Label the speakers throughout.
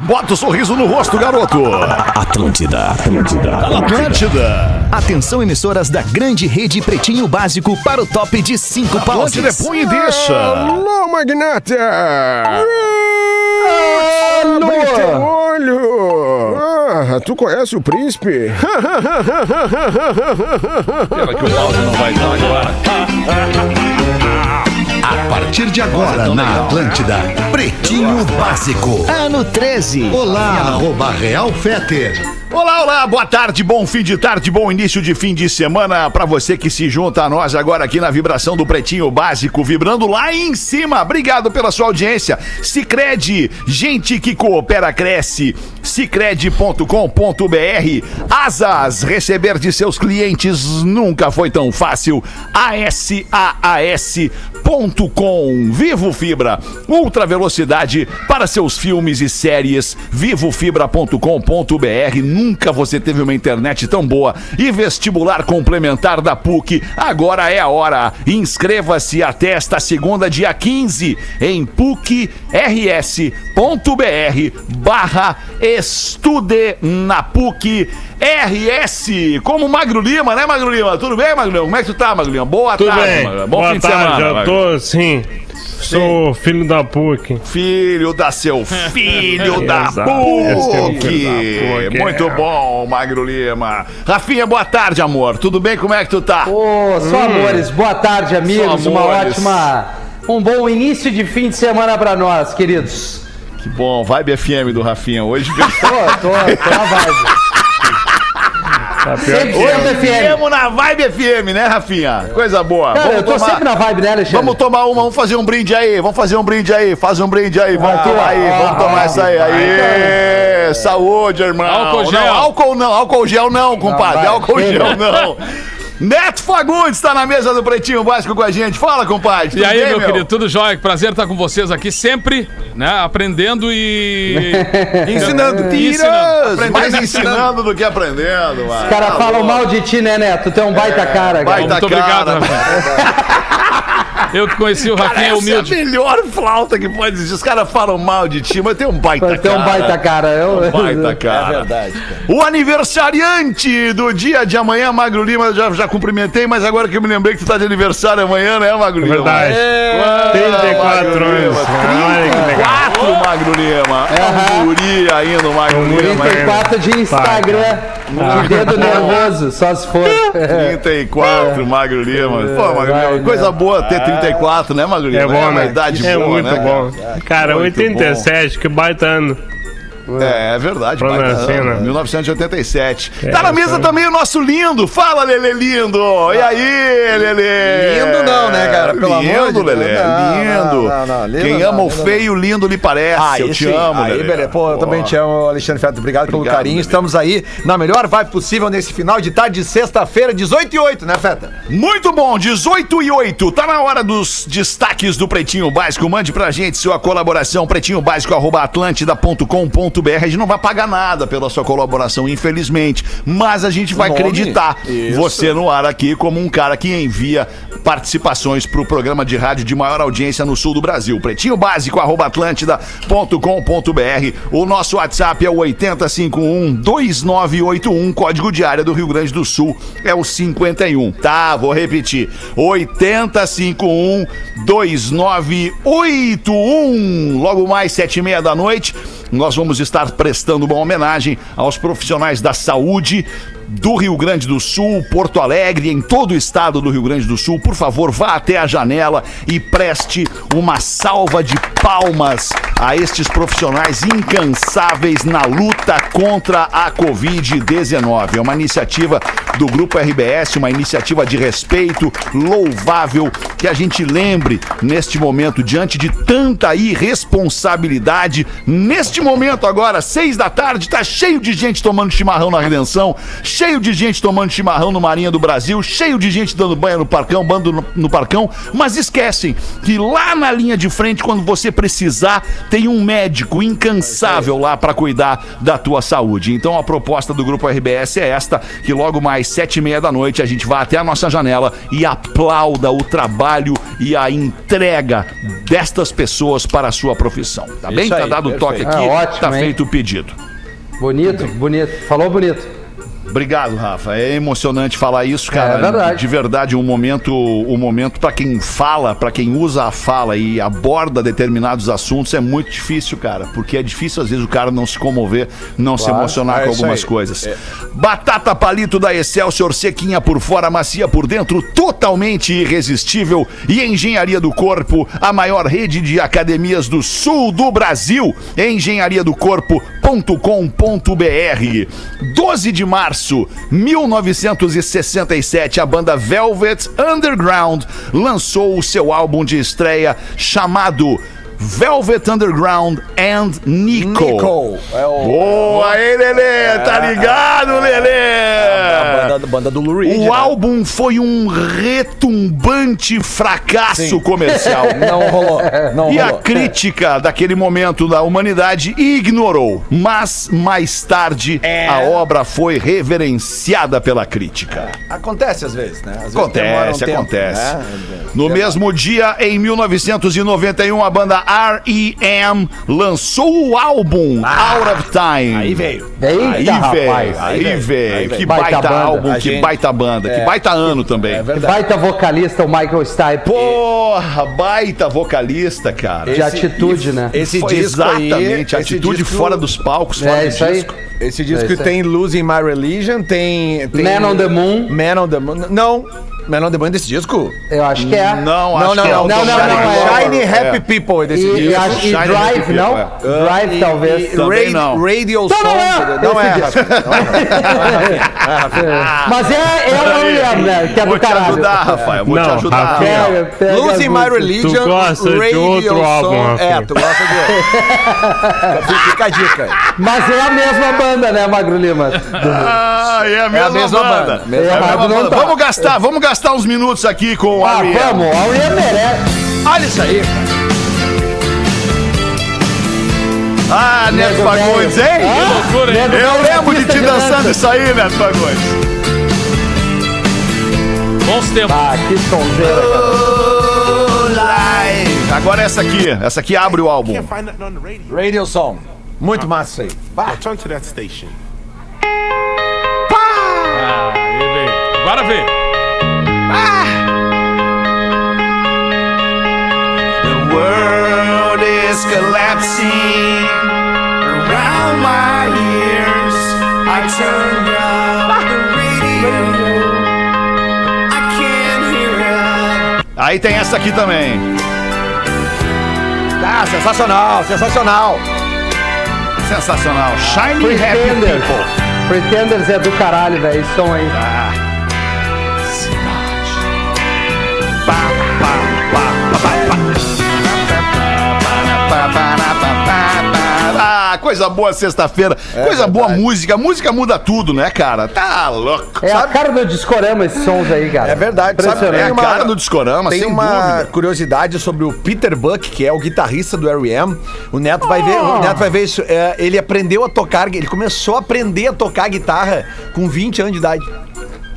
Speaker 1: Bota o sorriso no rosto, garoto.
Speaker 2: Atlântida, Atlântida.
Speaker 1: Atlântida.
Speaker 3: Atenção, emissoras da grande rede Pretinho Básico para o top de cinco
Speaker 1: Atlântida
Speaker 3: pauses.
Speaker 1: põe e deixa.
Speaker 4: Alô, magnata! Abre teu olho! Ah, tu conhece o príncipe?
Speaker 1: Pena que o áudio não vai dar agora.
Speaker 5: A partir de agora na Atlântida, Pretinho Básico.
Speaker 3: Ano 13.
Speaker 5: Olá, arroba Real Feter.
Speaker 1: Olá, olá, boa tarde, bom fim de tarde, bom início de fim de semana para você que se junta a nós agora aqui na vibração do Pretinho Básico, vibrando lá em cima. Obrigado pela sua audiência. Sicredi, gente que coopera cresce. Sicredi.com.br. Asas, receber de seus clientes nunca foi tão fácil. ASAAS.com. Vivo Fibra, ultra velocidade para seus filmes e séries. Vivofibra.com.br. Nunca você teve uma internet tão boa. E vestibular complementar da PUC. Agora é a hora. Inscreva-se até esta segunda, dia 15, em pucrs.br barra estude na PUC RS. Como Magro Lima, né, Magro Lima? Tudo bem, Magro Lima? Como é que tu tá, Magro Lima? Boa
Speaker 6: Tudo
Speaker 1: tarde,
Speaker 6: bem.
Speaker 1: Magro. Bom
Speaker 6: Boa
Speaker 1: fim de
Speaker 6: tarde,
Speaker 1: semana.
Speaker 6: eu
Speaker 1: Magro.
Speaker 6: tô sim. Sou filho da PUC.
Speaker 1: Filho da seu filho da
Speaker 6: é
Speaker 1: PUC.
Speaker 6: filho da PUC,
Speaker 1: Muito
Speaker 6: é.
Speaker 1: bom, Magro Lima. Rafinha, boa tarde, amor. Tudo bem? Como é que tu tá?
Speaker 7: Ô, só amores, boa tarde, amigos.
Speaker 1: Só
Speaker 7: Uma
Speaker 1: amores.
Speaker 7: ótima. Um bom início de fim de semana pra nós, queridos.
Speaker 1: Que bom. Vibe FM do Rafinha hoje.
Speaker 7: Tô, tô, tô na vibe.
Speaker 6: Tá
Speaker 7: Sempre. FM.
Speaker 1: Na Vibe FM, né, Rafinha? Coisa boa.
Speaker 7: Cara, eu tô sempre na vibe, né, Alexandre?
Speaker 1: Vamos tomar uma, vamos fazer um brinde aí, vamos fazer um brinde aí, faz um brinde aí, vamos
Speaker 7: Ah,
Speaker 1: tomar aí,
Speaker 7: ah,
Speaker 1: vamos tomar
Speaker 7: ah,
Speaker 1: essa aí, aí, saúde, irmão.
Speaker 8: Álcool gel.
Speaker 1: Não, álcool não, álcool gel não, compadre, álcool gel não. Neto Fagundes está na mesa do Pretinho Básico com a gente. Fala, compadre.
Speaker 8: E aí,
Speaker 1: bem,
Speaker 8: meu, querido, tudo jóia? Prazer estar com vocês aqui sempre, né? Aprendendo e.
Speaker 1: Ensinando.
Speaker 8: E ensinando.
Speaker 1: Mais ensinando do que aprendendo, mano.
Speaker 7: Os caras falam mal de ti, né, Neto? Tu é um baita cara, cara.
Speaker 1: baita
Speaker 8: Muito obrigado,
Speaker 1: cara.
Speaker 8: Eu que conheci o Rafinha
Speaker 1: Essa
Speaker 8: humilde.
Speaker 1: é a melhor flauta que pode existir. Os caras falam mal de ti, mas tem um baita
Speaker 7: Tu é um
Speaker 1: cara.
Speaker 7: baita cara. Eu...
Speaker 1: Baita cara. É verdade. O aniversariante do dia de amanhã, Magro Lima, eu já, já cumprimentei, mas agora que eu me lembrei que tu tá de aniversário amanhã, né, Magro Lima?
Speaker 6: Verdade.
Speaker 1: Quanto,
Speaker 6: 34
Speaker 1: Magro Lima?
Speaker 6: anos. Que legal.
Speaker 1: 34, Magro Lima. É um guri ainda, Magro Lima.
Speaker 7: 34 de Instagram, de dedo nervoso, só se for.
Speaker 1: 34, Magro Lima. Pô, Magro
Speaker 7: Vai,
Speaker 1: Lima, coisa boa ter 34, né, Magro Lima?
Speaker 6: É bom,
Speaker 1: uma
Speaker 6: né?
Speaker 1: idade
Speaker 6: é
Speaker 1: boa,
Speaker 6: muito
Speaker 1: né,
Speaker 6: bom. Cara,
Speaker 1: Muito
Speaker 6: 87, que baita ano.
Speaker 1: É, é verdade,
Speaker 6: nascer,
Speaker 1: ano,
Speaker 6: né?
Speaker 1: 1987.
Speaker 6: É,
Speaker 1: tá na mesa
Speaker 6: então.
Speaker 1: também o nosso lindo. Fala, Lele lindo. E aí, Lele?
Speaker 9: Lindo não, né, cara? Pelo amor de
Speaker 1: lindo,
Speaker 9: Deus.
Speaker 1: Lele.
Speaker 9: Não,
Speaker 1: lindo.
Speaker 9: não, lindo
Speaker 1: Quem
Speaker 9: não,
Speaker 1: ama o
Speaker 9: lindo
Speaker 1: feio, lindo lhe parece.
Speaker 9: Ah,
Speaker 1: eu te
Speaker 9: sim.
Speaker 1: amo,
Speaker 9: Aí,
Speaker 1: Lelê.
Speaker 9: beleza. Pô, eu também te amo, Alexandre Feto. Obrigado, pelo
Speaker 1: Obrigado,
Speaker 9: carinho.
Speaker 1: Lelê.
Speaker 9: Estamos aí na melhor vibe possível nesse final de tarde de sexta-feira, 18 e 8, né, Feta?
Speaker 1: Muito bom, 18 e 8. Tá na hora dos destaques do Pretinho Básico. Mande pra gente sua colaboração, pretinhobásico.atlântida.com.br. A gente não vai pagar nada pela sua colaboração, infelizmente. Mas a gente vai acreditar
Speaker 9: Isso.
Speaker 1: você no ar aqui como um cara que envia participações pro programa de rádio de maior audiência no sul do Brasil. Pretinho Básico, atlântida.com.br. O nosso WhatsApp é o 8051-2981, código de área do Rio Grande do Sul é o 51. Tá, vou repetir. 8051-2981. Logo mais, sete e meia da noite, nós vamos estar prestando uma homenagem aos profissionais da saúde do Rio Grande do Sul, Porto Alegre, em todo o estado do Rio Grande do Sul. Por favor, vá até a janela e preste uma salva de palmas a estes profissionais incansáveis na luta contra a Covid-19. É uma iniciativa do Grupo RBS, uma iniciativa de respeito, louvável, que a gente lembre neste momento, diante de tanta irresponsabilidade, neste momento agora, seis da tarde, tá cheio de gente tomando chimarrão na Redenção, cheio de gente tomando chimarrão no Marinha do Brasil, cheio de gente dando banho no parcão, bando no, no parcão, mas esquecem que lá na linha de frente, quando você precisar, tem um médico incansável lá para cuidar da tua saúde. Então a proposta do Grupo RBS é esta, que logo mais sete e meia da noite, a gente vai até a nossa janela e aplauda o trabalho e a entrega destas pessoas para a sua profissão. Tá bem? Tá
Speaker 9: aí,
Speaker 1: dado o toque aqui,
Speaker 7: Ah, ótimo,
Speaker 1: tá
Speaker 7: hein?
Speaker 1: feito o pedido.
Speaker 7: Bonito, bonito. Falou bonito.
Speaker 1: Obrigado, Rafa. É emocionante falar isso, cara.
Speaker 7: É verdade.
Speaker 1: De verdade, um momento, um momento para quem fala, para quem usa a fala e aborda determinados assuntos é muito difícil, cara, porque é difícil às vezes o cara não se comover, não se emocionar
Speaker 9: É
Speaker 1: com algumas coisas. Batata palito da Excelsior, sequinha por fora, macia por dentro, totalmente irresistível e Engenharia do Corpo, a maior rede de academias do sul do Brasil, engenhariadocorpo.com.br. 12 de março 1967, a banda Velvet Underground lançou o seu álbum de estreia chamado Velvet Underground and Nico.
Speaker 9: Nico. É o,
Speaker 1: Boa aí, Lelê! Tá ligado, Lelê?
Speaker 9: a banda, banda do Lou Reed.
Speaker 1: O
Speaker 9: né?
Speaker 1: álbum foi um retumbante fracasso
Speaker 9: Sim.
Speaker 1: comercial.
Speaker 9: Não rolou. Não
Speaker 1: E a
Speaker 9: rolou.
Speaker 1: crítica daquele momento da humanidade ignorou. Mas mais tarde
Speaker 9: É.
Speaker 1: a obra foi reverenciada pela crítica.
Speaker 9: Acontece às vezes, né? Às vezes demora um
Speaker 1: Acontece,
Speaker 9: tempo,
Speaker 1: acontece.
Speaker 9: né?
Speaker 1: No mesmo dia, em 1991, a banda R.E.M. lançou o álbum Out of Time.
Speaker 9: Aí veio.
Speaker 7: Eita,
Speaker 1: Aí
Speaker 7: rapaz.
Speaker 1: veio,
Speaker 9: Aí
Speaker 1: aí
Speaker 9: veio, aí
Speaker 1: Que baita,
Speaker 7: Baita banda.
Speaker 1: álbum,
Speaker 9: A
Speaker 1: que
Speaker 9: gente-
Speaker 1: baita banda, que
Speaker 9: É.
Speaker 1: baita ano também.
Speaker 9: É verdade.
Speaker 7: Baita vocalista, o Michael Stipe.
Speaker 1: Porra, baita vocalista, cara.
Speaker 7: de atitude, né?
Speaker 9: Esse
Speaker 1: Foi
Speaker 9: disco aí,
Speaker 1: exatamente,
Speaker 9: esse
Speaker 1: atitude
Speaker 9: disco-
Speaker 1: fora dos palcos, fora
Speaker 7: É
Speaker 1: do
Speaker 7: isso aí.
Speaker 1: disco.
Speaker 9: Esse
Speaker 7: É
Speaker 9: disco
Speaker 7: aí.
Speaker 9: tem Losing My Religion, tem, tem.
Speaker 7: Man on the Moon.
Speaker 9: Man on the Moon. Não. Man on the Moon é desse disco?
Speaker 7: Eu acho que é.
Speaker 1: Não,
Speaker 9: Não,
Speaker 1: acho
Speaker 9: não,
Speaker 1: que é
Speaker 9: não.
Speaker 7: Não, não,
Speaker 1: Glover.
Speaker 7: é-
Speaker 9: Shiny Happy People é desse
Speaker 7: E, e,
Speaker 9: disco.
Speaker 7: acho- e Drive,
Speaker 1: Happy
Speaker 7: não?
Speaker 1: People,
Speaker 7: Drive, talvez.
Speaker 1: Também
Speaker 9: Ra-
Speaker 1: não.
Speaker 9: Radio
Speaker 7: Então
Speaker 9: Song.
Speaker 7: não é
Speaker 9: Não é, Rafa.
Speaker 7: Mas é, é o R.E.M., né? Que é
Speaker 1: Vou
Speaker 7: do
Speaker 1: te
Speaker 7: caralho.
Speaker 1: ajudar, Rafael. Vou te
Speaker 6: Não,
Speaker 1: ajudar.
Speaker 6: Rafael.
Speaker 7: Pega, pega
Speaker 9: Losing
Speaker 7: as
Speaker 9: My. Religion.
Speaker 6: Tu gosta de
Speaker 9: Radio Song.
Speaker 6: Rafael.
Speaker 9: É, tu gosta de outro. Fica a dica.
Speaker 7: Mas é a mesma banda, né, Magro Lima?
Speaker 1: Ah, é a mesma. É banda.
Speaker 7: tá.
Speaker 1: Vamos gastar, vamos gastar uns minutos aqui com o
Speaker 7: Ah,
Speaker 1: R.E.M.
Speaker 7: vamos, a R.E.M. merece.
Speaker 9: Olha isso aí.
Speaker 1: Ah, Neto Fagundes, hein?
Speaker 7: Ah,
Speaker 8: loucura, hein?
Speaker 1: Eu lembro de ti dançando
Speaker 7: dança.
Speaker 1: isso aí, Neto Fagundes.
Speaker 8: Bons tempos.
Speaker 7: Ah, que sonzeira, cara.
Speaker 1: Live. Agora essa aqui, essa aqui abre o álbum.
Speaker 10: Radio.
Speaker 9: Song. Muito massa isso aí.
Speaker 10: Now turn to that station.
Speaker 8: Ah, aí veio. Agora vem.
Speaker 1: World is collapsing around my ears. I turned up the radio. I can't hear it. Aí tem essa aqui também.
Speaker 9: Ah, sensacional, sensacional.
Speaker 1: Sensacional. Shiny Happy
Speaker 7: Pretenders.
Speaker 1: People.
Speaker 7: Pretenders é do caralho, velho. Esse som aí.
Speaker 1: Ah. Pá, pá, pá, pá, pá. Pá, coisa boa sexta-feira. coisa boa música. Música muda tudo, né, cara? Tá louco.
Speaker 7: É a cara do discorama esses sons aí, cara.
Speaker 9: É verdade, sabe?
Speaker 1: É
Speaker 7: Impressionante.
Speaker 1: a cara do discorama,
Speaker 9: Tem
Speaker 1: sem
Speaker 9: uma
Speaker 1: dúvida.
Speaker 9: curiosidade sobre o Peter Buck, que é o guitarrista do R.E.M. O Neto vai ver, o Neto vai ver isso. É, ele aprendeu a tocar, ele começou a aprender a tocar guitarra com 20 anos de idade.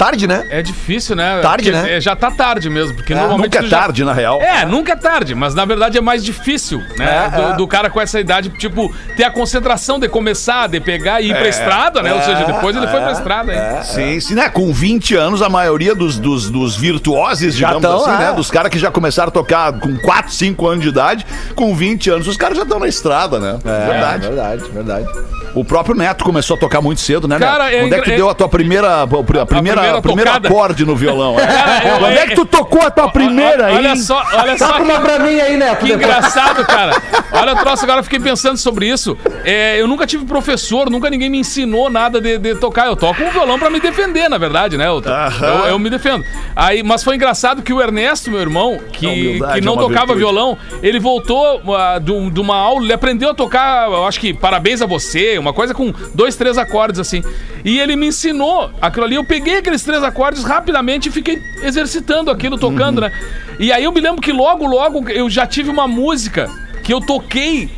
Speaker 9: Tarde, né?
Speaker 8: É difícil, né?
Speaker 9: Tarde,
Speaker 8: Porque,
Speaker 9: né?
Speaker 8: é, já tá tarde mesmo, porque normalmente
Speaker 1: Nunca é
Speaker 8: tu já-
Speaker 1: tarde, na real.
Speaker 8: É, nunca é tarde, mas na verdade é mais difícil, né?
Speaker 9: É,
Speaker 8: do,
Speaker 9: é.
Speaker 8: do cara com essa idade, tipo, ter a concentração de começar, de pegar e ir pra estrada, né? Ou seja, depois ele foi pra estrada, hein?
Speaker 1: Sim, sim, né? Com 20 anos, a maioria dos, dos, dos virtuosos,
Speaker 9: Já
Speaker 1: digamos
Speaker 9: tão,
Speaker 1: assim,
Speaker 9: é.
Speaker 1: né? Dos caras que já começaram a tocar com 4, 5 anos de idade, com 20 anos, os caras já estão na estrada, né? verdade.
Speaker 9: verdade, verdade.
Speaker 1: O próprio Neto começou a tocar muito cedo, né,
Speaker 8: Cara,
Speaker 1: Neto?
Speaker 8: é
Speaker 1: Onde é que deu a tua primeira, a primeira,
Speaker 8: primeira
Speaker 1: primeiro
Speaker 8: tocada.
Speaker 1: acorde no violão? é?
Speaker 8: Cara, eu-
Speaker 1: Onde é que tu tocou a tua primeira aí?
Speaker 8: Olha só, olha só
Speaker 7: Toca uma pra mim aí, Neto.
Speaker 8: que engraçado, cara. Olha o troço, agora eu fiquei pensando sobre isso. É, eu nunca tive professor, nunca ninguém me ensinou nada de, de tocar. Eu toco um violão pra me defender, na verdade, né? Eu, to- eu, eu me defendo. Aí, mas foi engraçado que o Ernesto, meu irmão, que, que não
Speaker 1: é uma
Speaker 8: tocava
Speaker 1: virtude.
Speaker 8: violão, ele voltou ah, de um- uma aula, ele aprendeu a tocar, eu acho que parabéns a você, uma coisa com dois, três acordes assim. E ele me ensinou aquilo ali. Eu peguei três acordes rapidamente e fiquei exercitando aquilo, tocando, né? E aí eu me lembro que logo, logo eu já tive uma música que eu toquei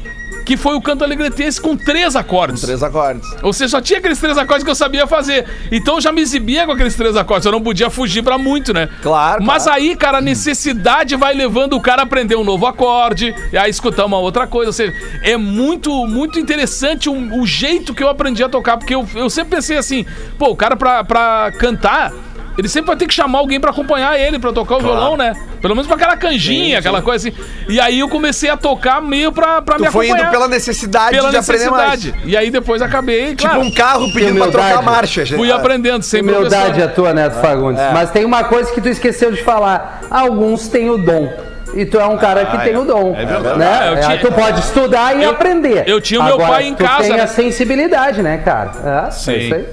Speaker 8: que foi o canto alegretense com três acordes.
Speaker 9: Três acordes.
Speaker 8: Ou seja, só tinha aqueles três acordes que eu sabia fazer. Então eu já me exibia com aqueles três acordes. Eu não podia fugir pra muito, né?
Speaker 9: Claro,
Speaker 8: Mas
Speaker 9: claro.
Speaker 8: aí, cara, a necessidade vai levando o cara a aprender um novo acorde, e aí escutar uma outra coisa. Ou seja, é muito, muito interessante o, o jeito que eu aprendi a tocar. Porque eu, eu sempre pensei assim, pô, o cara pra, pra cantar. Ele sempre vai ter que chamar alguém pra acompanhar ele, pra tocar o violão, né? Pelo menos pra aquela canjinha, aquela coisa assim. E aí eu comecei a tocar meio pra, pra me
Speaker 9: Tu foi
Speaker 8: acompanhar.
Speaker 9: indo pela necessidade
Speaker 8: pela
Speaker 9: de aprender mais.
Speaker 8: necessidade. E aí depois acabei,
Speaker 9: Tipo
Speaker 8: claro,
Speaker 9: um carro pedindo pra trocar a marcha. gente.
Speaker 8: fui aprendendo sem
Speaker 7: Humildade a tua, Neto Fagundes. Mas tem uma coisa que tu esqueceu de falar. Alguns têm o dom. E tu é um cara que tem o dom. É
Speaker 1: verdade.
Speaker 7: Né?
Speaker 8: Ah,
Speaker 7: É,
Speaker 8: tinha-
Speaker 7: tu pode estudar e
Speaker 8: Eu-
Speaker 7: aprender.
Speaker 8: eu tinha o meu
Speaker 7: Agora,
Speaker 8: pai em
Speaker 7: tu
Speaker 8: casa,
Speaker 7: tem
Speaker 8: né?
Speaker 7: a sensibilidade, né, cara? É,
Speaker 8: Sim.
Speaker 7: é isso aí.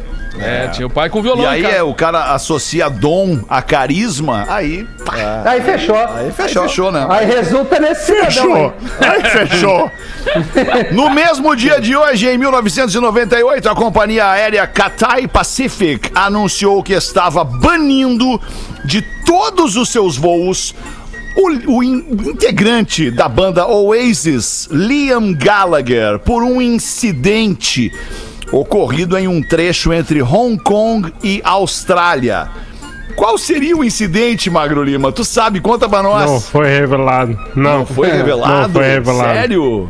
Speaker 8: É, tinha o pai com violão.
Speaker 1: E aí
Speaker 8: cara.
Speaker 1: é, o cara associa dom a carisma, aí, pá,
Speaker 7: Aí fechou.
Speaker 1: aí fechou. fechou, né?
Speaker 7: Aí resulta nesse cidadão
Speaker 1: Fechou.
Speaker 7: aí.
Speaker 1: Aí fechou. No mesmo dia de hoje, em 1998, a companhia aérea Cathay Pacific anunciou que estava banindo de todos os seus voos o, o in- integrante da banda Oasis, Liam Gallagher, por um incidente ocorrido em um trecho entre Hong Kong e Austrália. Qual seria o incidente, Magro Lima? Tu sabe, conta pra nós.
Speaker 6: Não foi revelado. Não,
Speaker 1: Foi revelado?
Speaker 6: Não foi revelado.
Speaker 1: Sério?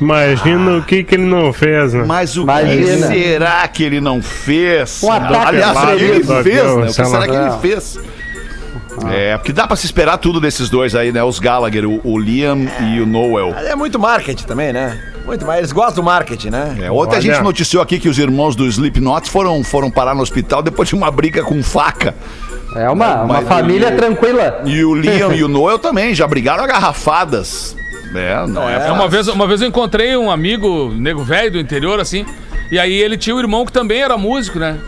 Speaker 6: Imagina o que que ele não fez, né?
Speaker 1: Mas o
Speaker 7: Imagina.
Speaker 1: que será que ele não fez?
Speaker 7: Um ataque
Speaker 1: Aliás, o que ele fez, né? O que será que ele
Speaker 7: Não.
Speaker 1: fez? É, porque dá pra se esperar tudo desses dois aí, né? Os Gallagher, o, o Liam e o Noel.
Speaker 9: É muito marketing também, né? Muito mais. Eles gostam do marketing, né?
Speaker 1: É, ontem a gente noticiou aqui que os irmãos do Slipknot foram, foram parar no hospital depois de uma briga com faca.
Speaker 7: É uma, uma
Speaker 1: Mas
Speaker 7: família
Speaker 1: o-
Speaker 7: tranquila.
Speaker 1: E o Liam e o Noel também já brigaram a garrafadas. É, não é,
Speaker 8: É, uma, vez, uma vez eu encontrei um amigo, nego velho do interior, assim, e aí ele tinha um irmão que também era músico, né?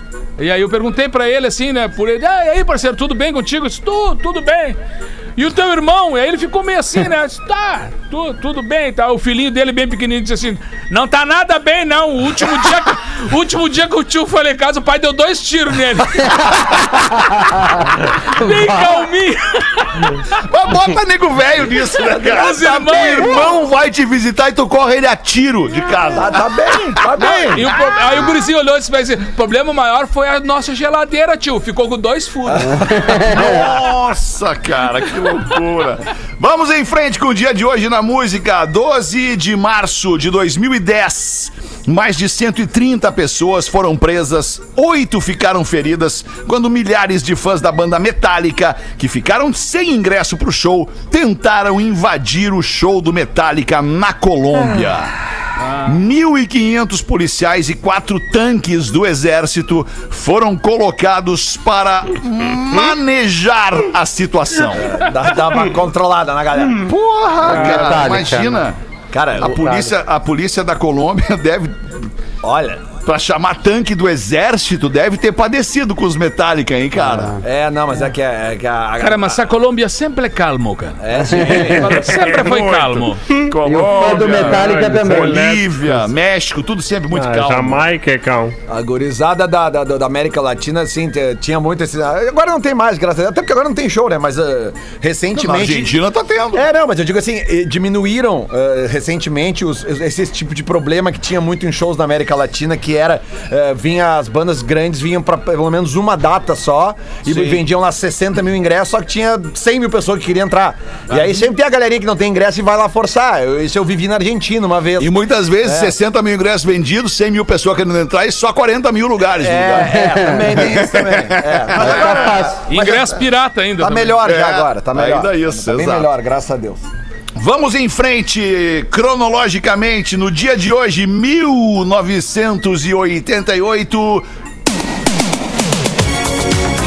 Speaker 8: E aí eu perguntei pra ele, assim, né, por ele, ah, e aí, parceiro, tudo bem contigo? Eu disse, tudo, tudo bem. E o teu irmão? E aí ele ficou meio assim, né? Disse, tá, tu, tudo bem, tá. O filhinho dele, bem pequenininho, disse assim, não tá nada bem, não. O último dia que, o último dia que o tio foi lá em casa, o pai deu dois tiros nele. bem calminho.
Speaker 1: Mas bota nego velho nisso, né, cara?
Speaker 8: Os
Speaker 1: Tá, teu irmão vai te visitar e tu corre ele a tiro de casa.
Speaker 9: Tá bem, tá bem.
Speaker 8: E o pro- aí o gurizinho olhou e disse, "Mas, o problema maior foi a nossa geladeira, tio. Ficou com dois furos.
Speaker 1: Nossa, cara, que loucura. Vamos em frente com o dia de hoje na música. 12 de março de 2010. Mais de 130 pessoas foram presas, oito ficaram feridas quando milhares de fãs da banda Metallica, que ficaram sem ingresso pro show, tentaram invadir o show do Metallica na Colômbia. 1.500 policiais e quatro tanques do exército foram colocados para manejar a situação.
Speaker 9: Dá, dá uma controlada na galera.
Speaker 1: Porra, cara,
Speaker 7: Metallica,
Speaker 1: imagina.
Speaker 9: Cara,
Speaker 1: A polícia, a polícia da Colômbia deve,
Speaker 9: olha.
Speaker 1: Pra chamar tanque do exército, deve ter padecido com os Metallica, hein, cara?
Speaker 9: É, não, mas é que, é, que a, a-
Speaker 8: Cara, mas a Colômbia sempre é calmo, cara.
Speaker 9: É, sim.
Speaker 8: Sempre foi calmo.
Speaker 7: E o fã do Metallica também.
Speaker 1: Bolívia, México, tudo sempre muito
Speaker 6: Ah,
Speaker 1: calmo.
Speaker 6: Jamaica é calmo.
Speaker 9: A gurizada da, da, da América Latina, assim, te- tinha muito esse. Agora não tem mais, graças a Deus. Até porque agora não tem show, né? Mas ah,
Speaker 1: Na
Speaker 9: recentemente.
Speaker 1: Argentina tá tendo.
Speaker 9: É, não, mas eu digo assim, eh, diminuíram eh, recentemente os, esse tipo de problema que tinha muito em shows na América Latina, que era, eh, vinha, as bandas grandes vinham pra pelo menos uma data só e
Speaker 1: Sim.
Speaker 9: vendiam lá 60 mil ingressos, só que tinha 100 mil pessoas que queriam entrar. E aí sempre tem a galerinha que não tem ingresso e vai lá forçar. Eu- Isso eu vivi na Argentina uma vez.
Speaker 1: E muitas vezes 60 mil ingressos vendidos, 100 mil pessoas querendo entrar e só 40 mil lugares. no lugar.
Speaker 9: É, é, também tem isso também. É, mas agora
Speaker 7: fácil.
Speaker 8: Ingresso pirata ainda.
Speaker 9: tá
Speaker 8: também.
Speaker 9: melhor
Speaker 1: É,
Speaker 9: já agora, tá melhor.
Speaker 1: ainda isso,
Speaker 9: tá bem
Speaker 1: exato.
Speaker 9: melhor, graças a Deus.
Speaker 1: Vamos em frente, cronologicamente, no dia de hoje, 1988.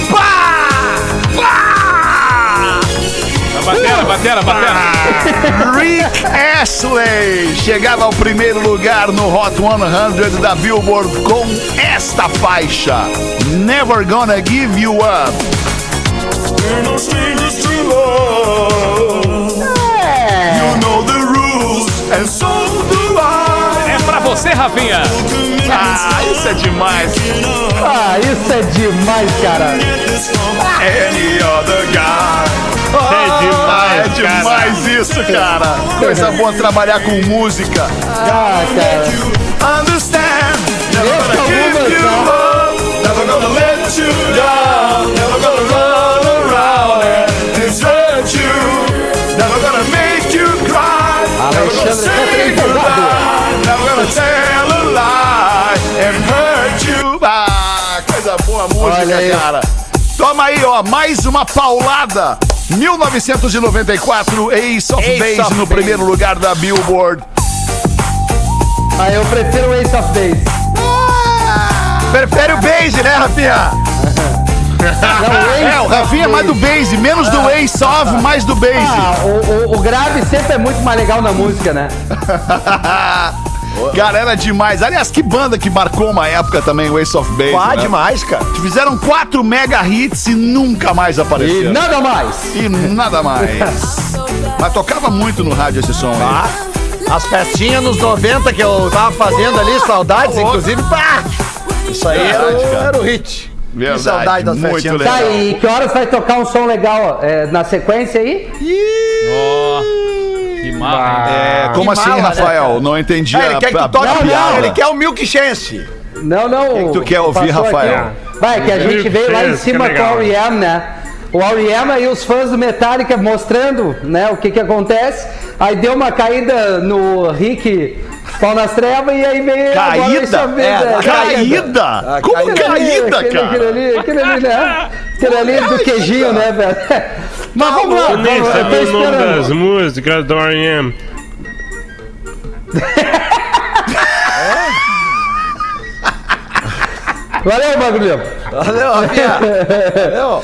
Speaker 1: Pá! Pá!
Speaker 8: Batera, batera, batera.
Speaker 1: Rick Astley chegava ao primeiro lugar no Hot 100 da Billboard com esta faixa, Never Gonna Give You Up. Rules, and so do I.
Speaker 8: É pra você Rafinha?
Speaker 1: Ah, isso é demais.
Speaker 7: Ah, isso é demais, cara.
Speaker 1: Any other guy.
Speaker 6: É demais,
Speaker 1: É demais isso, cara. Coisa boa trabalhar com música.
Speaker 7: Ah, cara.
Speaker 1: Understand. Never gonna
Speaker 7: é
Speaker 1: give you up. Never gonna let you down. Never gonna run
Speaker 7: Olha aí.
Speaker 1: cara. Toma aí, ó, mais uma paulada. 1994, Ace of
Speaker 9: Ace
Speaker 1: Base
Speaker 9: of
Speaker 1: no
Speaker 9: Base.
Speaker 1: primeiro lugar da Billboard.
Speaker 7: Ah, eu prefiro Ace of Base.
Speaker 9: Prefere o base, né, Rafinha?
Speaker 7: Não,
Speaker 1: É, o Rafinha é mais do
Speaker 7: Base.
Speaker 1: Base, menos do Ace of, mais do Base.
Speaker 7: Ah, o, o- o grave sempre é muito mais legal na música, né?
Speaker 1: Cara, era demais. Aliás, que banda que marcou uma época também, o Ace of Base.
Speaker 9: Pá,
Speaker 1: né?
Speaker 9: demais, cara.
Speaker 1: Fizeram quatro mega hits e nunca mais
Speaker 7: E
Speaker 1: apareceram.
Speaker 7: nada mais.
Speaker 1: E nada mais. Mas tocava muito no rádio esse som aí.
Speaker 9: Ah, as festinhas nos 90 que eu tava fazendo ali, saudades, inclusive, pá! Isso aí era, o- era o hit.
Speaker 1: Verdade,
Speaker 9: que saudade das
Speaker 1: muito
Speaker 9: festinhas.
Speaker 1: legal.
Speaker 7: Tá, e que horas vai tocar um som legal ó, é, na sequência aí?
Speaker 8: Que marra, hein?
Speaker 1: É, como
Speaker 9: Que
Speaker 1: assim,
Speaker 9: mala, né,
Speaker 1: Rafael?
Speaker 9: cara?
Speaker 1: Não entendi
Speaker 9: Ah, ele quer que tu toque
Speaker 1: a
Speaker 9: o
Speaker 1: piada.
Speaker 9: ele quer o Milk Chance.
Speaker 7: Não, não.
Speaker 1: que tu quer ouvir, Rafael?
Speaker 7: aqui. Vai, que a gente
Speaker 6: Milk
Speaker 7: veio lá em
Speaker 6: que
Speaker 7: cima com o R.E.M., né? O R.E.M. e os fãs do Metallica mostrando, né, o que que acontece. Aí deu uma caída no Rick Pau nas Trevas e aí veio...
Speaker 1: Caída?
Speaker 9: É,
Speaker 7: é,
Speaker 1: Caída?
Speaker 9: Ah,
Speaker 1: Como
Speaker 9: caída.
Speaker 1: caída,
Speaker 7: aquele,
Speaker 1: cara?
Speaker 7: Aquele ali, aquele ali, né? Aquele ali do queijinho, né, velho? Mas vamos lá,
Speaker 6: Eu nem
Speaker 7: vamos,
Speaker 6: sabia o nome das músicas do R.E.M.
Speaker 7: Valeu, bagulho.
Speaker 9: Valeu, Rafinha. Valeu.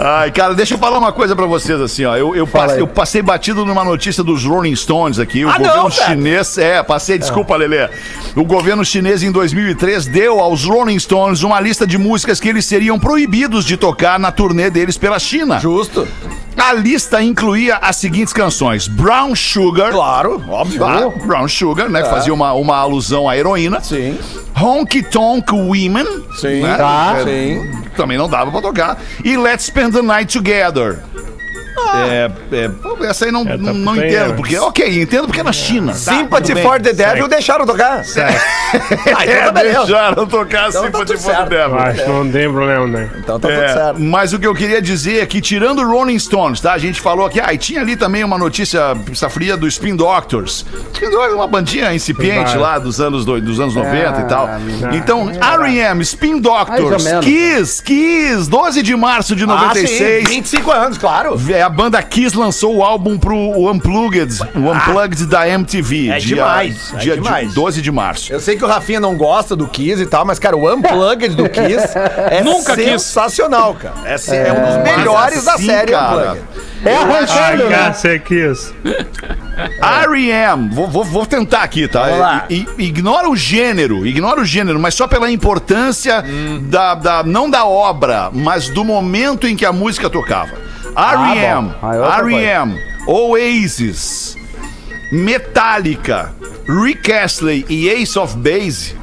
Speaker 1: Ai, cara, deixa eu falar uma coisa pra vocês assim, ó. Eu, eu, eu passei batido numa notícia dos Rolling Stones aqui. O
Speaker 9: Ah,
Speaker 1: governo
Speaker 9: não,
Speaker 1: chinês. É, passei, desculpa, Lelê. O governo chinês em 2003 deu aos Rolling Stones uma lista de músicas que eles seriam proibidos de tocar na turnê deles pela China.
Speaker 9: Justo.
Speaker 1: A lista incluía as seguintes canções: Brown Sugar.
Speaker 9: Claro, óbvio.
Speaker 1: Ah, Brown Sugar, né? Que fazia uma, uma alusão à heroína.
Speaker 9: Sim.
Speaker 1: Honky Tonk Women.
Speaker 9: Sim.
Speaker 1: né?
Speaker 7: Tá.
Speaker 1: É,
Speaker 9: Sim.
Speaker 1: Também não dava pra tocar. E Let's Spend the Night Together. É, é, essa aí não,
Speaker 6: É, tá
Speaker 1: não, não
Speaker 6: bem,
Speaker 1: entendo,
Speaker 6: é.
Speaker 1: porque, ok, entendo porque é na China. tá,
Speaker 9: Sympathy
Speaker 1: tudo bem.
Speaker 9: for the Devil deixaram tocar. Ah, então
Speaker 1: É,
Speaker 9: tá beleza.
Speaker 1: deixaram tocar
Speaker 9: Então tá
Speaker 1: Sympathy
Speaker 9: tudo
Speaker 1: for the
Speaker 9: certo.
Speaker 1: Devil.
Speaker 6: Acho que não tem problema, né?
Speaker 9: Então tá
Speaker 1: É,
Speaker 9: tudo certo.
Speaker 1: mas o que eu queria dizer é que, tirando o Rolling Stones, tá? A gente falou aqui, ah, e tinha ali também uma notícia pizza fria do Spin Doctors. Spin Doctors é uma bandinha incipiente
Speaker 6: Vai.
Speaker 1: lá dos anos, do- dos anos 90 e tal.
Speaker 6: não.
Speaker 1: Então, R.E.M., Spin Doctors,
Speaker 7: ou menos.
Speaker 1: Kiss, Kiss, 12 de março de
Speaker 9: Ah,
Speaker 1: 96.
Speaker 9: sim, 25 anos, claro.
Speaker 1: É, a banda Kiss lançou o álbum pro Unplugged, o Unplugged da MTV.
Speaker 9: É
Speaker 1: dia,
Speaker 9: demais, é
Speaker 1: Dia de-
Speaker 9: demais.
Speaker 1: 12 de março.
Speaker 9: Eu sei que o Rafinha não gosta do Kiss e tal, mas, cara, o Unplugged do Kiss é
Speaker 8: Nunca
Speaker 9: sensacional, cara. É, é um dos
Speaker 1: Mas
Speaker 9: melhores da
Speaker 1: assim,
Speaker 9: série
Speaker 1: cara,
Speaker 9: Unplugged.
Speaker 7: É
Speaker 6: Ah,
Speaker 7: arranjando, né?
Speaker 6: Cássia Kiss.
Speaker 1: R.E.M. Vou, vou, vou tentar aqui, tá? I- i- ignora o gênero, ignora o gênero, mas só pela importância da, da- não da obra, mas do momento em que a música tocava. R.E.M..
Speaker 7: Ah, é
Speaker 1: R.E.M., Oasis, Metallica, Rick Astley e Ace of Base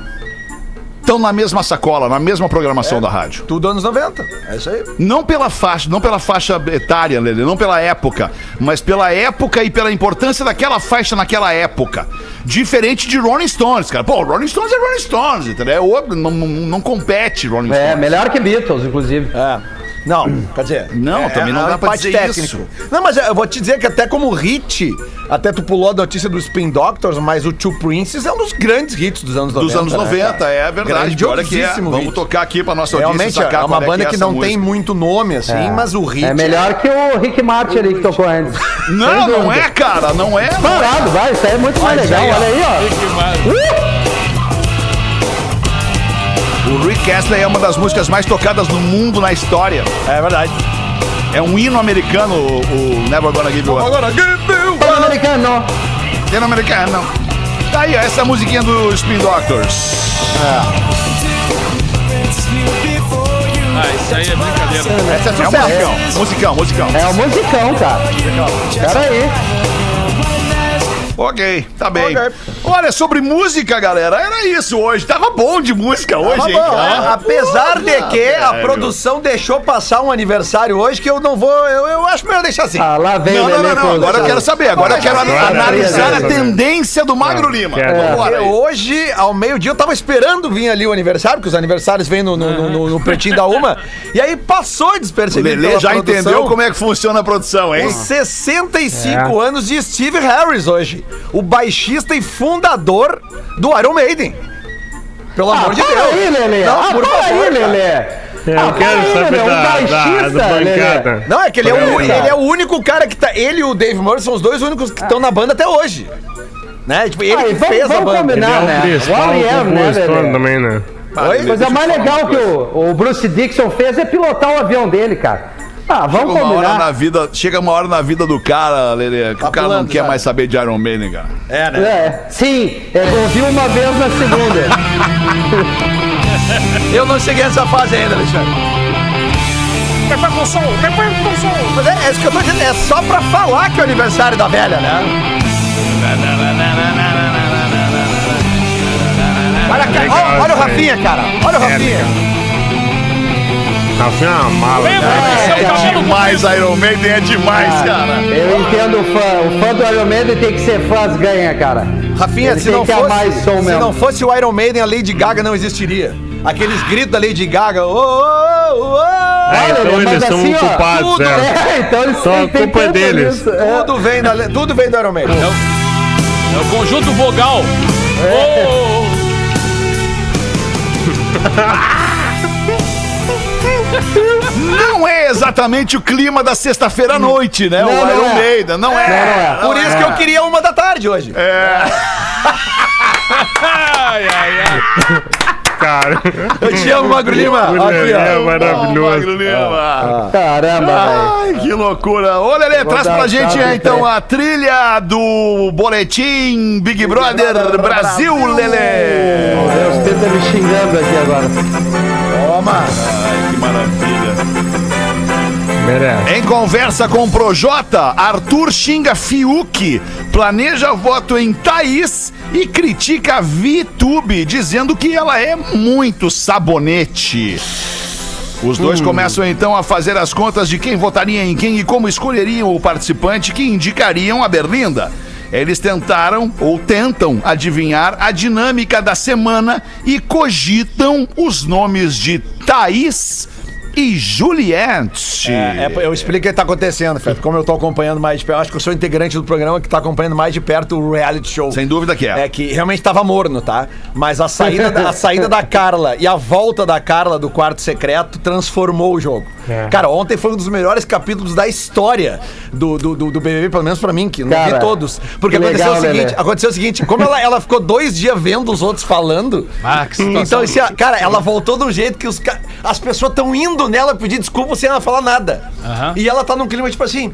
Speaker 1: estão na mesma sacola, na mesma programação da rádio.
Speaker 9: Tudo anos 90. É isso aí.
Speaker 1: Não pela faixa, não pela faixa etária, Lele, não pela época, mas pela época e pela importância daquela faixa naquela época. Diferente de Rolling Stones, cara. Pô, Rolling Stones é Rolling Stones, entendeu? É outro, não, não, não compete Rolling
Speaker 7: É,
Speaker 1: Stones.
Speaker 7: melhor que Beatles, inclusive.
Speaker 9: É. Não, quer dizer.
Speaker 1: Não,
Speaker 9: é-
Speaker 1: também não
Speaker 9: é um
Speaker 1: dá pra dizer isso.
Speaker 9: Não, mas eu vou te dizer que até como hit, até tu pulou a notícia do Spin Doctors, mas o Two Princes é um dos grandes hits dos anos 90.
Speaker 1: Dos anos
Speaker 9: né,
Speaker 1: 90,
Speaker 9: cara?
Speaker 1: é verdade. Pior é que é.
Speaker 9: Grandiosíssimo
Speaker 1: Vamos tocar aqui pra nossa audiência
Speaker 9: Realmente é uma
Speaker 1: qual
Speaker 9: banda
Speaker 1: é
Speaker 9: que,
Speaker 1: é essa
Speaker 9: não tem
Speaker 1: música.
Speaker 9: muito nome, assim, mas o hit.
Speaker 7: É melhor que o Rick Martin ali que tocou antes.
Speaker 1: Não,
Speaker 7: Sem
Speaker 1: não é, cara, não é. é.
Speaker 7: Parado, vai, isso aí é muito mais
Speaker 1: Olha
Speaker 7: legal. Olha aí, ó.
Speaker 8: Que maravilha.
Speaker 1: O Rick Astley é uma das músicas mais tocadas no mundo na história.
Speaker 9: É verdade.
Speaker 1: É um hino americano, o, o Never Gonna Give You Up.
Speaker 9: Agora, give me
Speaker 7: Fala, americano.
Speaker 1: Hino americano. Tá aí, ó, essa musiquinha do Spin Doctors.
Speaker 8: Ah, isso aí é brincadeira.
Speaker 1: Essa é musicão, musicão, musicão.
Speaker 7: É um musicão, cara. Pera aí.
Speaker 1: Ok, tá bem.
Speaker 9: Ok.
Speaker 1: Olha, sobre música, galera, era isso hoje. Tava bom de música hoje, hein,
Speaker 9: bom,
Speaker 1: cara?
Speaker 9: é, apesar de que a
Speaker 1: velho.
Speaker 9: produção deixou passar um aniversário hoje que eu não vou. Eu, eu acho melhor deixar assim.
Speaker 7: Ah, lá vem
Speaker 1: Não,
Speaker 7: o
Speaker 1: não, não, não. Agora eu quero saber. Agora eu quero
Speaker 7: Agora,
Speaker 1: analisar a tendência do Magro Lima. Vambora
Speaker 9: Porque
Speaker 1: aí.
Speaker 9: hoje, ao meio-dia, eu tava esperando vir ali o aniversário, porque os aniversários vêm no, no, no, no- no pretinho da Uma. E aí passou
Speaker 1: O
Speaker 9: despercebido.
Speaker 1: Lelê
Speaker 9: pela
Speaker 1: já
Speaker 9: produção
Speaker 1: entendeu como é que funciona a produção, hein?
Speaker 9: Os 65 anos de Steve Harris hoje. O baixista e fundador do Iron Maiden. Pelo
Speaker 7: Ah,
Speaker 9: amor de
Speaker 7: para
Speaker 9: Deus.
Speaker 7: aí, Lelê.
Speaker 9: Não,
Speaker 7: ah,
Speaker 9: por
Speaker 7: para
Speaker 9: favor,
Speaker 7: aí. Lelê.
Speaker 6: Eu
Speaker 7: Ah,
Speaker 6: quero
Speaker 7: para aí,
Speaker 6: saber
Speaker 7: Lelê, um
Speaker 6: da, da, da
Speaker 7: baixista, Lelê.
Speaker 6: bancada.
Speaker 9: Não, é que ele é, o, ele é o único cara que tá. Ele e o Dave Murray são os dois únicos que estão na banda até hoje. Né? Tipo, ele
Speaker 7: Ah,
Speaker 9: que
Speaker 7: vamos-
Speaker 9: fez a
Speaker 7: vamos
Speaker 9: banda.
Speaker 7: combinar.
Speaker 6: Ele é
Speaker 7: Não, né?
Speaker 6: o principal
Speaker 7: O né,
Speaker 6: compositor
Speaker 7: Lelê?
Speaker 6: também, né?
Speaker 9: Oi?
Speaker 7: Mas é mais legal que o, o Bruce Dixon fez é pilotar o avião dele, cara. Ah, vamos
Speaker 1: Chega uma hora na
Speaker 7: combinar.
Speaker 1: vida, chega uma hora na vida do cara, Lelê, que
Speaker 9: Tá
Speaker 1: o cara não quer
Speaker 9: já.
Speaker 1: mais saber de Iron Maiden, cara.
Speaker 9: É, né?
Speaker 7: É, sim, é, ouvi uma vez na segunda.
Speaker 9: Eu não cheguei nessa fase ainda, Alexandre. Mas é, é isso que eu tô dizendo, é só pra falar que é o aniversário da velha, né? Olha, cara, olha, olha o Rafinha, cara. Olha o Rafinha.
Speaker 6: Rafinha é uma mala.
Speaker 8: Lembra
Speaker 6: cara.
Speaker 8: que seu
Speaker 1: É
Speaker 8: cabelo
Speaker 1: demais, Iron Maiden é demais, cara.
Speaker 7: Eu entendo o fã. O fã do Iron Maiden tem que ser fãs ganha, cara.
Speaker 9: Rafinha,
Speaker 7: Ele
Speaker 9: se não, fosse, se
Speaker 7: mesmo.
Speaker 9: não fosse o Iron Maiden, a Lady Gaga não existiria. Aqueles gritos da Lady Gaga. "Ô, ô, ô, ô",
Speaker 6: É, então eles
Speaker 7: mas
Speaker 6: são
Speaker 7: assim, ó,
Speaker 6: culpados,
Speaker 9: tudo-
Speaker 6: é.
Speaker 7: É, então eles
Speaker 6: Só a culpa é
Speaker 7: culpa
Speaker 6: deles.
Speaker 7: é.
Speaker 9: Tudo vem, da, tudo vem do Iron Maiden.
Speaker 8: É o conjunto vogal. Oh,
Speaker 1: Não é exatamente o clima da sexta-feira à noite, né?
Speaker 7: Não,
Speaker 1: o
Speaker 7: não
Speaker 1: Iron
Speaker 7: é.
Speaker 1: Maiden, não é.
Speaker 7: Não, não é.
Speaker 9: Por isso que eu queria uma da tarde hoje.
Speaker 8: ai, ai, ai.
Speaker 6: Cara.
Speaker 9: Eu te amo, Magro Lima.
Speaker 6: O
Speaker 9: Aqui,
Speaker 6: Lelê é
Speaker 9: ó.
Speaker 1: Magro
Speaker 6: maravilhoso.
Speaker 1: Lima.
Speaker 7: Caramba, velho.
Speaker 1: Ai, que loucura. Ô, Lelê, traz
Speaker 7: dar
Speaker 1: pra gente então a trilha do Boletim Big Brother Brasil, Lelê.
Speaker 7: Deus tenta me xingando aqui agora.
Speaker 1: Que maravilha.
Speaker 6: Merece.
Speaker 1: Em conversa com o Projota, Arthur xinga Fiuk, planeja voto em Thaís e critica a VTube, dizendo que ela é muito sabonete. Os dois começam então a fazer as contas de quem votaria em quem e como escolheriam o participante que indicariam a Berlinda. Eles tentaram ou tentam adivinhar a dinâmica da semana e cogitam os nomes de Thaís e Juliette.
Speaker 9: É, é, eu explico o que tá acontecendo, Feto. Como eu tô acompanhando mais de perto. Eu acho que eu sou integrante do programa que tá acompanhando mais de perto o reality show.
Speaker 1: Sem dúvida que é.
Speaker 9: É que realmente tava morno, tá? Mas a saída, da, a saída da Carla e a volta da Carla do quarto secreto transformou o jogo.
Speaker 6: É.
Speaker 9: Cara, ontem foi um dos melhores capítulos da história do, do, do, do BBB, pelo menos pra mim, que não vi
Speaker 7: Cara,
Speaker 9: todos. Porque
Speaker 7: que
Speaker 9: aconteceu
Speaker 7: legal,
Speaker 9: o seguinte:
Speaker 7: Lelê.
Speaker 9: aconteceu o seguinte, como ela, ela ficou dois dias vendo os outros falando.
Speaker 8: Ah, que situação.
Speaker 9: Então, esse, cara, ela voltou um jeito que os, ca- as pessoas estão indo nela pedir desculpa sem ela falar nada.
Speaker 8: Aham.
Speaker 9: E ela tá num clima tipo assim: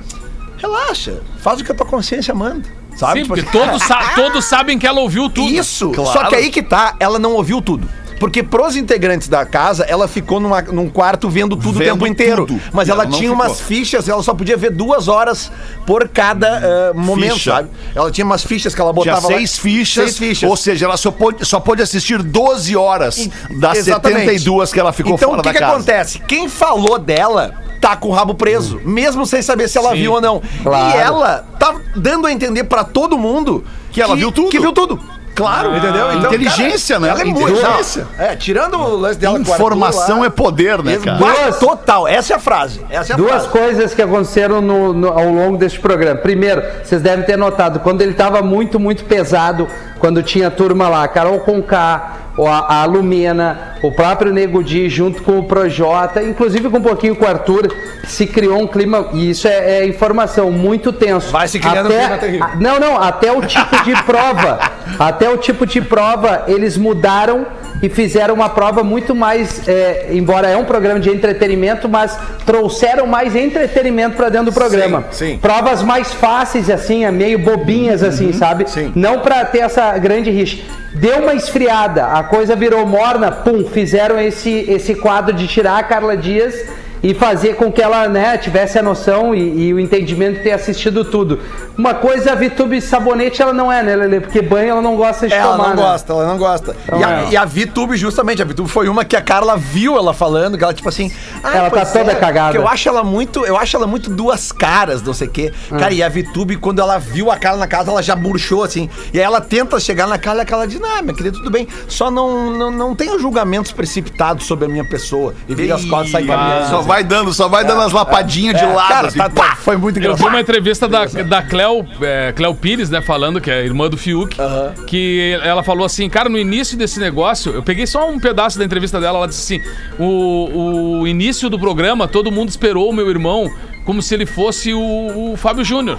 Speaker 9: relaxa, faz o que a tua consciência manda. Sabe?
Speaker 8: Sim,
Speaker 9: Tipo
Speaker 8: porque
Speaker 9: assim,
Speaker 8: todos, sa- todos sabem que ela ouviu tudo.
Speaker 9: isso.
Speaker 1: Claro.
Speaker 9: Só que aí que tá, ela não ouviu tudo. Porque pros integrantes da casa, ela ficou numa- num quarto vendo tudo o
Speaker 1: Vendo
Speaker 9: tempo inteiro.
Speaker 1: tudo.
Speaker 9: Mas
Speaker 1: E
Speaker 9: ela,
Speaker 1: ela
Speaker 9: tinha
Speaker 1: ficou.
Speaker 9: umas fichas, ela só podia ver duas horas por cada eh, momento,
Speaker 1: Ficha.
Speaker 9: sabe? Ela tinha umas fichas que ela
Speaker 1: Tinha
Speaker 9: botava lá.
Speaker 1: seis fichas,
Speaker 9: Seis fichas.
Speaker 1: ou seja, ela só pôde, só pôde assistir 12 horas das
Speaker 9: Exatamente.
Speaker 1: 72 que ela ficou
Speaker 9: então,
Speaker 1: fora
Speaker 9: o que,
Speaker 1: da
Speaker 9: que
Speaker 1: casa.
Speaker 9: acontece? Quem falou dela tá com o rabo preso, mesmo sem saber se ela viu ou não.
Speaker 7: Claro.
Speaker 9: E ela tá dando a entender pra todo mundo
Speaker 1: Que ela viu tudo.
Speaker 9: Que viu tudo. Claro, entendeu?
Speaker 1: Inteligência, né?
Speaker 9: Ela é.
Speaker 1: Inteligência.
Speaker 9: É, tirando o lance dela Arthur
Speaker 1: Informação
Speaker 9: lá,
Speaker 1: é poder, né, cara?
Speaker 9: Duas, total, essa é a frase. Essa é a
Speaker 7: Duas
Speaker 9: frase.
Speaker 7: coisas que aconteceram no- no- ao longo deste programa. Primeiro, vocês devem ter notado, quando ele estava muito, muito pesado, quando tinha turma lá, Carol Conká, a, a Lumena, o próprio Nego Di, junto com o Projota, inclusive com um pouquinho com o Arthur, se criou um clima, e isso é, é informação, muito tenso.
Speaker 9: Vai se criando um clima terrível.
Speaker 7: a- não, não, até o tipo de prova. Até o tipo de prova, eles mudaram e fizeram uma prova muito mais. é, embora é um programa de entretenimento, mas trouxeram mais entretenimento para dentro do programa.
Speaker 9: sim.
Speaker 7: Provas mais fáceis, assim, é meio bobinhas, assim, sabe?
Speaker 9: sim.
Speaker 7: Não para ter essa grande rixa. Deu uma esfriada, a coisa virou morna, pum, fizeram esse, esse quadro de tirar a Carla Dias e fazer com que ela né, tivesse a noção e, e o entendimento de ter assistido tudo. Uma coisa, a Vitube sabonete ela não é, né, Lele? Porque banho ela não gosta de
Speaker 9: Ela
Speaker 7: tomar.
Speaker 9: não
Speaker 7: né?
Speaker 9: gosta, ela não gosta. e, a,
Speaker 7: é.
Speaker 9: e a VTube, justamente, a VTube foi uma que a Carla viu ela falando, que ela, tipo assim. "Ah,
Speaker 7: Ela tá toda cagada."
Speaker 9: que Eu acho ela muito, eu acho ela muito duas caras, não sei o quê.
Speaker 7: Ah.
Speaker 9: Cara, e a VTube, quando ela viu a Carla na casa, ela já murchou, assim. E aí ela tenta chegar na Carla e a Carla diz: Não, minha querida, tudo bem. Só não, não, não tenha julgamentos precipitados sobre a minha pessoa. E vira as quatro e sai caminhando.
Speaker 1: Vai dando, só vai dando as lapadinhas de
Speaker 9: É,
Speaker 1: lado.
Speaker 9: cara,
Speaker 1: assim,
Speaker 9: tá- tá- foi muito
Speaker 8: Eu vi
Speaker 9: engraçado.
Speaker 8: uma entrevista da, da Cleo, é, Cleo Pires, né, falando, que é a irmã do Fiuk, que ela falou assim, cara, no início desse negócio, eu peguei só um pedaço da entrevista dela, ela disse assim, o, o início do programa, todo mundo esperou o meu irmão como se ele fosse o, o Fábio Júnior.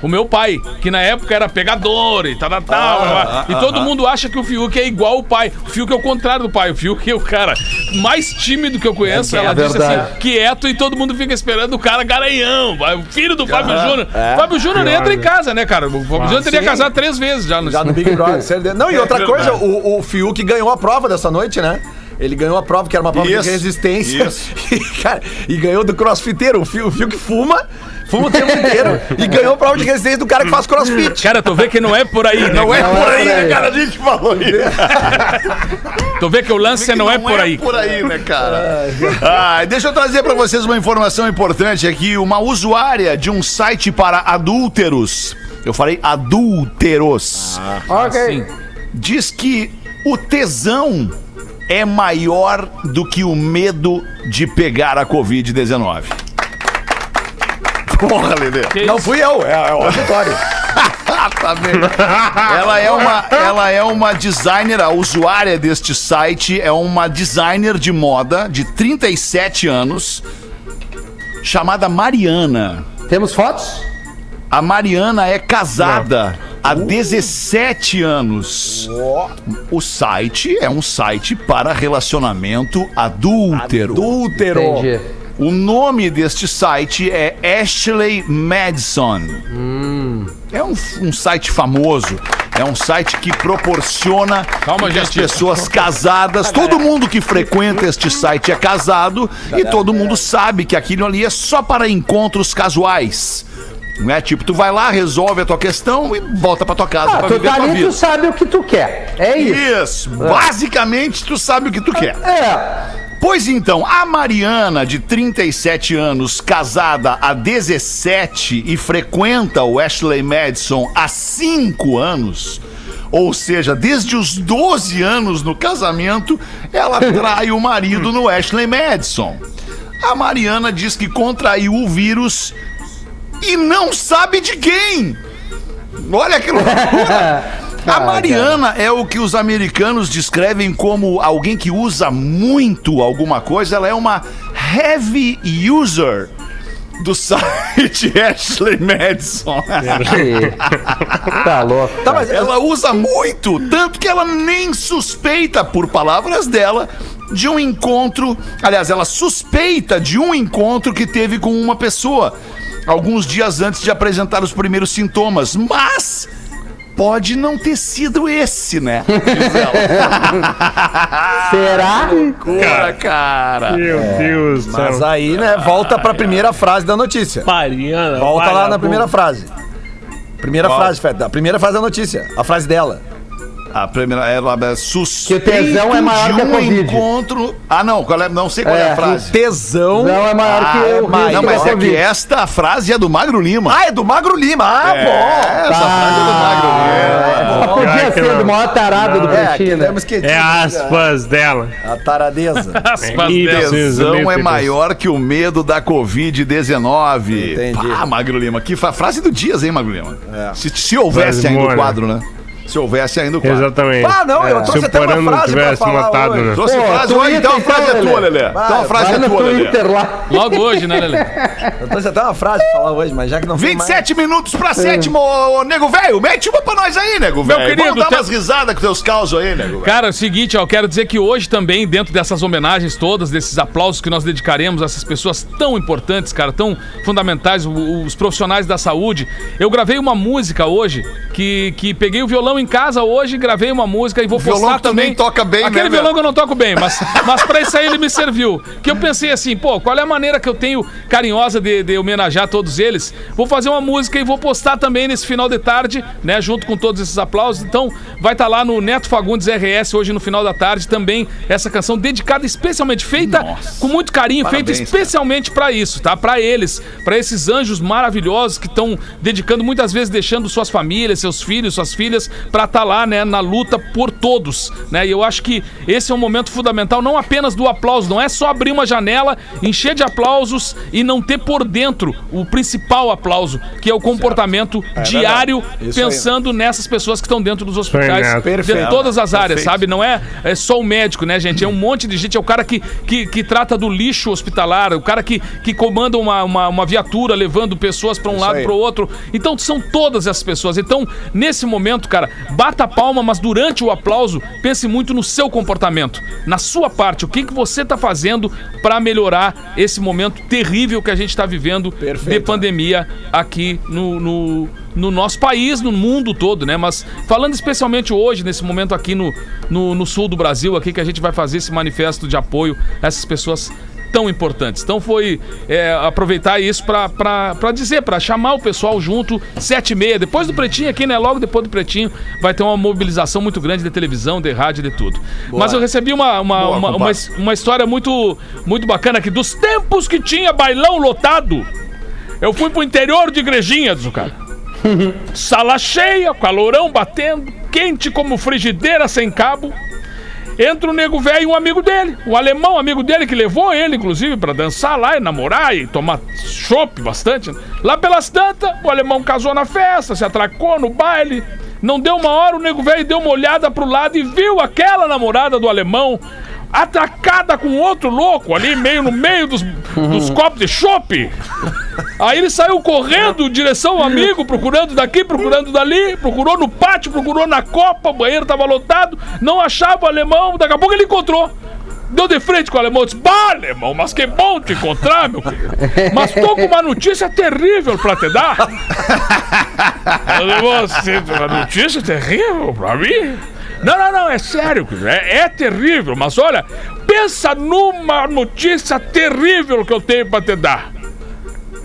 Speaker 8: O meu pai, que na época era pegador e tal, tal, tal. e todo mundo acha que o Fiuk é igual o pai. O Fiuk é o contrário do pai. O Fiuk é o cara mais tímido que eu conheço.
Speaker 7: É
Speaker 8: Ela disse
Speaker 7: verdade.
Speaker 8: assim, quieto e todo mundo fica esperando o cara garanhão, o filho do Fábio Júnior. Fábio Júnior entra em casa, né, cara? O Fábio Júnior teria
Speaker 9: sim.
Speaker 8: casado três vezes já. No...
Speaker 9: Já no Big Brother. Não, e
Speaker 1: É
Speaker 9: outra coisa, o, o Fiuk ganhou a prova dessa noite, né? Ele ganhou a prova, que era uma prova
Speaker 1: Isso,
Speaker 9: de resistência.
Speaker 1: isso.
Speaker 9: E, cara, e ganhou do crossfiteiro. O Fiuk, o Fiuk fuma, fuma o tempo inteiro. e ganhou prova de resistência do cara que faz crossfit.
Speaker 8: Cara, tu vê que não é por aí, né?
Speaker 1: Não é
Speaker 7: Não
Speaker 1: por
Speaker 7: é
Speaker 1: aí, né,
Speaker 7: aí.
Speaker 1: cara? A gente falou isso.
Speaker 8: Tu vê que o lance não, é por aí.
Speaker 1: por aí, né, cara? Ah, deixa eu trazer pra vocês uma informação importante aqui. Uma usuária de um site para adúlteros, eu falei adúlteros,
Speaker 7: Ok.
Speaker 8: Sim.
Speaker 1: diz que o tesão é maior do que o medo de pegar a Covid-19. Porra, Lelê.
Speaker 8: Que
Speaker 9: Não
Speaker 8: isso?
Speaker 9: fui eu, é, é o auditório.
Speaker 1: Ah, tá bem. Ela é uma, ela é uma designer, a usuária deste site é uma designer de moda de 37 anos, chamada Mariana.
Speaker 7: Temos fotos?
Speaker 1: A Mariana é casada há 17 anos. O site é um site para relacionamento adúltero.
Speaker 9: Adúltero.
Speaker 7: Entendi.
Speaker 1: O nome deste site é Ashley Madison. É um, um site famoso. É um site que proporciona
Speaker 8: Calma,
Speaker 1: que as pessoas casadas, todo mundo que frequenta este site é casado e todo mundo sabe que aquilo ali é só para encontros casuais. Não é tipo, tu vai lá, resolve a tua questão e volta pra tua casa
Speaker 7: Ah,
Speaker 1: pra
Speaker 7: tu tá
Speaker 1: tua
Speaker 7: ali,
Speaker 1: vida.
Speaker 7: tu sabe o que tu quer. É isso.
Speaker 1: Isso, basicamente tu sabe o que tu quer.
Speaker 7: É.
Speaker 1: Pois então, a Mariana, de 37 anos, casada há 17 e frequenta o Ashley Madison há 5 anos, ou seja, desde os 12 anos no casamento, ela trai o marido no Ashley Madison. A Mariana diz que contraiu o vírus e não sabe de quem. Olha que loucura! A Mariana é o que os americanos descrevem como alguém que usa muito alguma coisa. Ela é uma heavy user do site Ashley Madison.
Speaker 7: Tá louco.
Speaker 9: Tá, mas
Speaker 1: Ela usa muito, tanto que ela nem suspeita, por palavras dela, de um encontro. Aliás, ela suspeita de um encontro que teve com uma pessoa alguns dias antes de apresentar os primeiros sintomas, mas pode não ter sido esse, né?
Speaker 7: Será?
Speaker 1: Loucura, cara.
Speaker 6: Meu Deus do
Speaker 9: Mas
Speaker 6: céu.
Speaker 9: aí, né, volta pra primeira frase da notícia.
Speaker 6: Mariana.
Speaker 9: Volta lá na primeira frase. Primeira
Speaker 1: Qual?
Speaker 9: frase, Feta. A primeira frase da notícia. A frase dela.
Speaker 1: A primeira, ela é suspeito
Speaker 7: Que o tesão é maior
Speaker 1: de
Speaker 7: que a
Speaker 1: um
Speaker 7: Covid.
Speaker 1: encontro. Ah, não, qual é? Não sei qual é,
Speaker 7: É,
Speaker 1: a frase.
Speaker 9: Tesão.
Speaker 7: Não é maior que
Speaker 9: Ah,
Speaker 7: eu.
Speaker 9: mas-
Speaker 1: Não, mas é que esta frase é do Magro Lima.
Speaker 9: Ah, é do Magro Lima. Ah,
Speaker 1: É,
Speaker 9: bom.
Speaker 1: essa frase é do Magro Lima.
Speaker 7: Mas podia
Speaker 6: Pior que
Speaker 7: ser
Speaker 6: não.
Speaker 7: do maior tarado do
Speaker 9: É,
Speaker 7: Pretinho, né?
Speaker 9: temos que...
Speaker 6: É aspas dela.
Speaker 9: A taradeza.
Speaker 8: Aspas dela.
Speaker 1: Tesão é maior que o medo da Covid-19.
Speaker 9: Entendi.
Speaker 1: Ah, Magro Lima. Que frase do Dias, hein, Magro Lima? Se, se houvesse ainda o quadro, né? Se houvesse ainda o quadro.
Speaker 6: Exatamente.
Speaker 9: Ah, não, eu
Speaker 6: Se
Speaker 9: trouxe
Speaker 6: o
Speaker 9: até uma frase pra
Speaker 6: tivesse
Speaker 9: falar
Speaker 6: matado,
Speaker 9: hoje.
Speaker 6: né?
Speaker 1: Trouxe
Speaker 7: Pô,
Speaker 1: frase?
Speaker 7: ia
Speaker 1: então a frase é tua, Lelê. Então a frase é tua, Lelê.
Speaker 8: Logo hoje, né, Lelê?
Speaker 9: Eu trouxe até uma frase pra falar hoje, mas já que não foi
Speaker 1: 27 minutos pra sétimo, ô, nego velho. Mete uma pra nós aí, nego velho.
Speaker 8: querido,
Speaker 1: Vamos dar
Speaker 8: tem-
Speaker 1: umas risadas com teus causos aí, nego.
Speaker 8: Cara, é o seguinte, ó, eu quero dizer que hoje também, dentro dessas homenagens todas, desses aplausos que nós dedicaremos a essas pessoas tão importantes, cara, tão fundamentais, os profissionais da saúde, eu gravei uma música hoje que, que peguei o violão violão em casa hoje, gravei uma música e vou
Speaker 1: violão
Speaker 8: postar
Speaker 1: nem
Speaker 8: também.
Speaker 1: toca bem,
Speaker 8: Aquele
Speaker 1: né,
Speaker 8: violão que eu não toco bem, mas, mas pra isso aí ele me serviu. Que eu pensei assim, pô, qual é a maneira que eu tenho carinhosa de, de homenagear todos eles? Vou fazer uma música e vou postar também nesse final de tarde, né? Junto com todos esses aplausos. Então, vai estar lá no Neto Fagundes RS hoje no final da tarde também essa canção dedicada especialmente feita
Speaker 1: Nossa.
Speaker 8: com muito carinho, feita
Speaker 1: Parabéns, cara.
Speaker 8: especialmente pra isso, tá? Pra eles, pra esses anjos maravilhosos que estão dedicando muitas vezes deixando suas famílias, seus filhos, suas filhas pra estar lá, né, na luta por todos, né? E eu acho que esse é um momento fundamental não apenas do aplauso, não é só abrir uma janela, encher de aplausos e não ter por dentro o principal aplauso, que é o comportamento diário
Speaker 9: Isso aí.
Speaker 8: pensando nessas pessoas que estão dentro dos hospitais,
Speaker 6: Neto.
Speaker 8: de
Speaker 9: Perfeito.
Speaker 8: todas as áreas,
Speaker 1: Perfeito.
Speaker 8: sabe? Não é, é só o médico, né, gente? É um monte de gente, é o cara que, que, que trata do lixo hospitalar, o cara que, que comanda uma, uma, uma viatura levando pessoas para um lado
Speaker 9: aí.
Speaker 8: para o outro. Então são todas essas pessoas. Então, nesse momento, cara, bata a palma, mas durante o aplauso, pense muito no seu comportamento, na sua parte. O que, que você tá fazendo para melhorar esse momento terrível que a gente está vivendo de
Speaker 9: Perfeito.
Speaker 8: pandemia aqui no, no, no nosso país, no mundo todo, né? Mas falando especialmente hoje, nesse momento aqui no, no, no sul do Brasil, aqui que a gente vai fazer esse manifesto de apoio a essas pessoas tão importantes. Então foi é, aproveitar isso pra dizer, pra chamar o pessoal junto, sete e meia, depois do Pretinho aqui, né? Logo depois do Pretinho, vai ter uma mobilização muito grande de televisão, de rádio, de tudo. Mas eu recebi uma, uma,
Speaker 1: Boa,
Speaker 8: uma, uma, uma história muito, muito bacana aqui, dos tempos que tinha bailão lotado. Eu fui pro interior de Igrejinhas, o cara. Sala cheia, calorão batendo, quente como frigideira sem cabo. Entra o nego velho e um amigo dele, o alemão amigo dele, que levou ele, inclusive, pra dançar lá e namorar e tomar chopp bastante. né? Lá pelas tantas, o alemão casou na festa, se atracou no baile. Não deu uma hora, o nego velho deu uma olhada pro lado e viu aquela namorada do alemão atracada com outro louco ali, meio no meio dos, dos copos de chopp. Aí ele saiu correndo em direção ao amigo, procurando daqui, procurando dali, procurou no pátio, procurou na copa, o banheiro tava lotado, não achava o alemão, daqui a pouco ele encontrou. Deu de frente com o alemão, disse, bah, alemão, mas que bom te encontrar, meu querido. Mas tô com uma notícia terrível pra te dar. Alemão, você tem uma notícia terrível pra mim? Não, não, não, é sério, é, é terrível, mas olha, pensa numa notícia terrível que eu tenho pra te dar.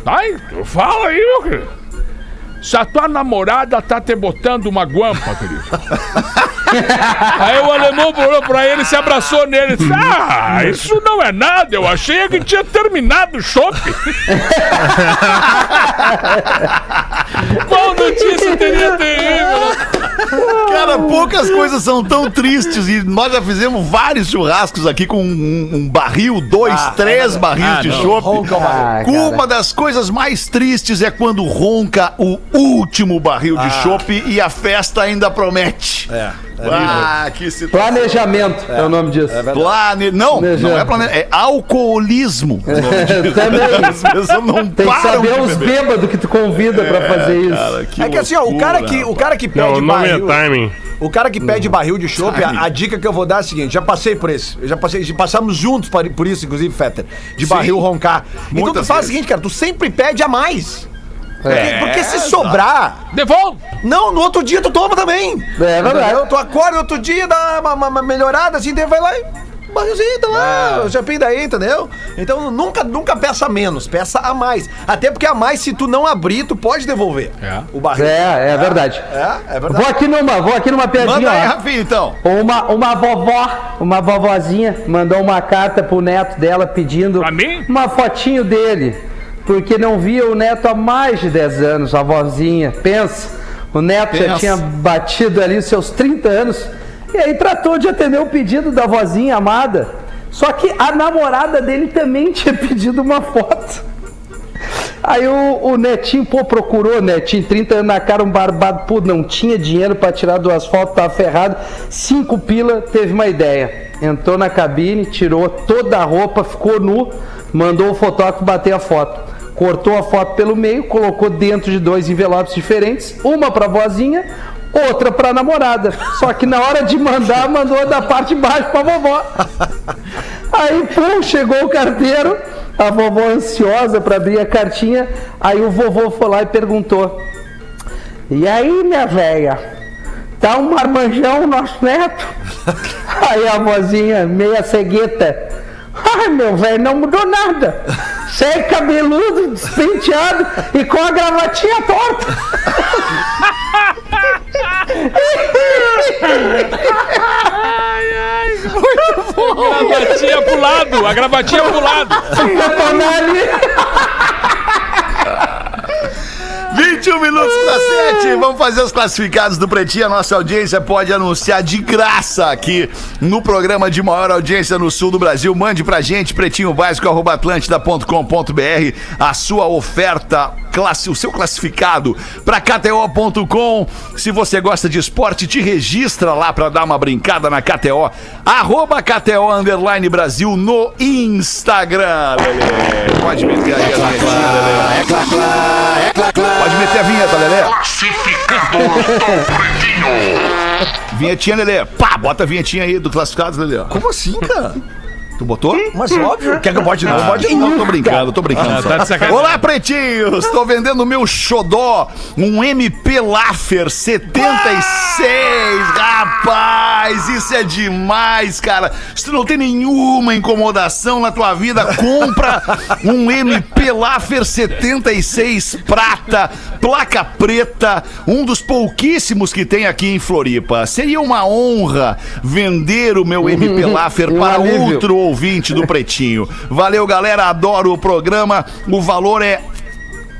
Speaker 8: Ai, fala aí, meu querido. Se a tua namorada tá te botando uma guampa, querido. Aí o alemão olhou pra ele, se abraçou nele e disse: Ah, isso não é nada, eu achei que tinha terminado o shopping. Qual notícia teria terrível?
Speaker 1: Cara, poucas coisas são tão tristes e nós já fizemos vários churrascos aqui com um, um barril, dois, três barris de chopp.
Speaker 7: Ah, cara.
Speaker 1: Uma das coisas mais tristes é quando ronca o último barril de chopp e a festa ainda promete. É. Ah, que situação.
Speaker 7: Planejamento é, o nome disso.
Speaker 1: Plane... Não, não é planejamento, é alcoolismo. disso.
Speaker 7: Também.
Speaker 1: As pessoas não
Speaker 7: Tem que saber
Speaker 1: de
Speaker 7: os bêbados que tu convida pra fazer isso.
Speaker 1: Cara, que
Speaker 9: É que assim, ó, o cara que, o cara que
Speaker 6: Não,
Speaker 9: pede
Speaker 6: o nome é
Speaker 9: barril.
Speaker 6: timing.
Speaker 9: O cara que pede barril de chopp, a, a dica que eu vou dar é a seguinte: já passei por isso. Já passei, já passamos juntos por, isso, inclusive, Fetter. De barril roncar. Então tu faz
Speaker 1: vezes.
Speaker 9: o seguinte, cara, tu sempre pede a mais. Porque,
Speaker 7: É.
Speaker 9: porque se sobrar.
Speaker 8: Devolve!
Speaker 9: Não, no outro dia tu toma também.
Speaker 7: É verdade.
Speaker 9: Entendeu? Tu acorda outro dia, dá uma, uma- uma melhorada, assim, daí vai lá e. Barrilzinho, tá lá, o chapinho daí, entendeu? Então nunca, nunca peça menos, peça a mais. Até porque a mais, se tu não abrir, tu pode devolver
Speaker 8: É.
Speaker 9: o barril.
Speaker 7: É, é verdade.
Speaker 9: É, é
Speaker 7: Vou
Speaker 9: verdade.
Speaker 7: aqui numa, vou aqui numa piadinha,
Speaker 1: Manda aí,
Speaker 7: ó.
Speaker 1: Rafinha, então.
Speaker 7: Uma, uma vovó, uma vovozinha, mandou uma carta pro neto dela pedindo
Speaker 8: Pra mim?
Speaker 7: uma fotinho dele, porque não via o neto há mais de 10 anos, a vozinha. Pensa, o neto já
Speaker 1: Pensa.
Speaker 7: tinha batido ali os seus 30 anos, e aí tratou de atender o pedido da vozinha amada. Só que a namorada dele também tinha pedido uma foto. Aí o, o Netinho, pô, procurou, Netinho, 30 anos na cara, um barbado, pô, não tinha dinheiro pra tirar duas fotos, tava ferrado. Cinco pila, teve uma ideia. Entrou na cabine, tirou toda a roupa, ficou nu, mandou o fotógrafo bater a foto. Cortou a foto pelo meio, colocou dentro de dois envelopes diferentes, uma pra vozinha, outra pra namorada. Só que na hora de mandar, mandou da parte de baixo pra vovó. Aí, pum, chegou o carteiro, a vovó ansiosa para abrir a cartinha. Aí o vovô foi lá e perguntou: E aí, minha velha, Tá um marmanjão, nosso neto. Aí a vozinha, meia cegueta. Ai, meu velho, não mudou nada. Sem cabeludo, despenteado e com a gravatinha torta.
Speaker 8: A gravatinha pro lado, a gravatinha pro lado.
Speaker 7: Tonali.
Speaker 1: 21 minutos para 7. Vamos fazer os classificados do Pretinho. A nossa audiência pode anunciar de graça aqui no programa de maior audiência no sul do Brasil. Mande pra gente, pretinhobásico.atlântida.com.br, a sua oferta, classe, o seu classificado para KTO.com. Se você gosta de esporte, te registra lá para dar uma brincada na KTO. Arroba KTO Underline Brasil no Instagram. Lelê. Pode meter aí a vinhetinha, Lelê. É clá, clá, é clá, clá. Pode meter a vinheta, Lelê. Vinhetinha, Lelê. Pá, bota a vinhetinha aí do Classificados, Lelê.
Speaker 9: Como assim, cara?
Speaker 1: Tu botou?
Speaker 9: Mas óbvio. Quer que eu bote? Não,
Speaker 1: Não,
Speaker 9: bote
Speaker 1: não, tô brincando, tô brincando.
Speaker 8: Ah, tá de sacanagem.
Speaker 1: Olá, pretinhos! Tô vendendo meu xodó, um MP Laffer 76. Rapaz, isso é demais, cara. Se tu não tem nenhuma incomodação na tua vida, compra um MP Laffer 76 prata, placa preta, um dos pouquíssimos que tem aqui em Floripa. Seria uma honra vender o meu MP Laffer para outro ouvinte do Pretinho. Valeu, galera. Adoro o programa. O valor é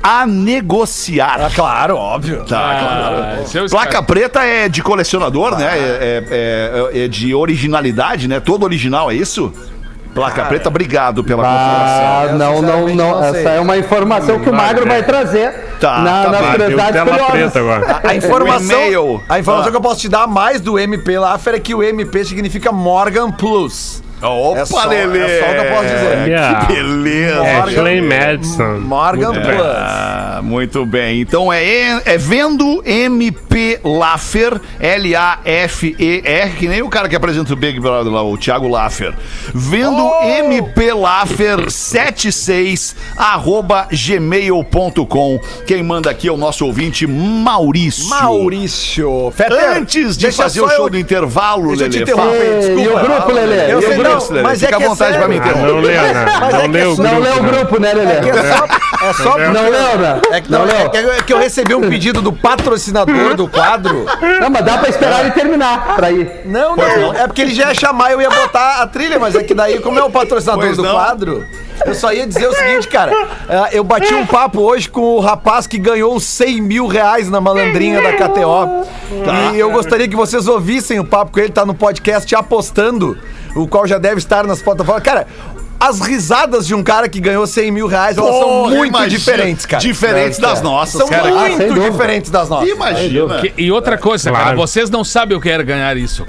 Speaker 1: a negociar.
Speaker 9: Ah, claro, óbvio.
Speaker 1: Tá, claro.
Speaker 8: Ah, esse é o
Speaker 1: Placa preta é de colecionador, né? É, é- é- é de originalidade, né? Todo original, é isso? Placa preta, obrigado pela
Speaker 7: Ah,
Speaker 1: confirmação.
Speaker 7: não, não, não.
Speaker 9: não.
Speaker 7: Essa é uma informação que o Magro vai trazer
Speaker 1: Tá,
Speaker 7: na,
Speaker 1: tá
Speaker 7: nas curiosidades
Speaker 6: tela preta
Speaker 7: curiosas.
Speaker 6: agora.
Speaker 9: A informação,
Speaker 1: O e-mail.
Speaker 9: a informação
Speaker 1: Ah.
Speaker 9: que eu posso te dar mais do MP Laffer é que o MP significa Morgan Plus.
Speaker 1: Opa,
Speaker 9: É só-
Speaker 1: Lelê!
Speaker 9: é só o que eu posso dizer.
Speaker 6: Yeah.
Speaker 1: Que beleza!
Speaker 6: É,
Speaker 9: Morgan-
Speaker 6: Ashley Madison.
Speaker 9: Morgan Plus.
Speaker 1: Ah, muito bem. Então é, é vendo MP Laffer, L-A-F-E-R, que nem o cara que apresenta o Big Brother lá, o Thiago Laffer. Vendo
Speaker 9: Oh!
Speaker 1: MP Laffer 76 arroba gmail.com. Quem manda aqui é o nosso ouvinte Maurício.
Speaker 9: Maurício. Fetter,
Speaker 1: Antes de fazer o show
Speaker 9: eu-
Speaker 1: do intervalo,
Speaker 9: Deixa eu te
Speaker 1: Lelê,
Speaker 9: interromper,
Speaker 7: Ei,
Speaker 9: desculpa.
Speaker 7: e o grupo, Lelê?
Speaker 9: Eu
Speaker 7: E o grupo,
Speaker 9: mas é
Speaker 1: Fica
Speaker 9: que
Speaker 1: à vontade
Speaker 9: é
Speaker 1: pra me.
Speaker 6: Ah, não leu, né?
Speaker 9: Mas
Speaker 6: Não
Speaker 9: é
Speaker 6: leu o
Speaker 9: é
Speaker 7: Não
Speaker 6: grupo,
Speaker 7: lê o
Speaker 6: né?
Speaker 7: grupo, né, Lelê?
Speaker 9: É é só, é só
Speaker 6: Não
Speaker 7: leu, né?
Speaker 9: É que,
Speaker 7: não
Speaker 9: não,
Speaker 7: leu.
Speaker 9: é que- é que eu recebi um pedido do patrocinador do quadro.
Speaker 7: Não, mas dá pra esperar ele terminar pra ir.
Speaker 9: Não, não, é porque ele já ia chamar, eu ia botar a trilha, mas é que daí, como é o patrocinador
Speaker 1: Pois
Speaker 9: do
Speaker 1: não.
Speaker 9: quadro, eu só ia dizer o seguinte, cara. é, Eu bati um papo hoje com o rapaz que ganhou 100 mil reais na malandrinha da KTO. E eu gostaria que vocês ouvissem o papo com ele, tá no podcast Apostando, o qual já deve estar nas plataformas. Cara, as risadas de um cara que ganhou 100 mil reais, elas são muito
Speaker 1: imagina.
Speaker 9: diferentes, cara.
Speaker 1: Diferentes das nossas,
Speaker 9: São
Speaker 1: cara.
Speaker 7: Ah,
Speaker 9: muito
Speaker 7: dúvida.
Speaker 9: diferentes das nossas.
Speaker 1: Imagina.
Speaker 8: Que- e outra coisa, cara,
Speaker 6: Claro.
Speaker 8: vocês não sabem o que era ganhar isso.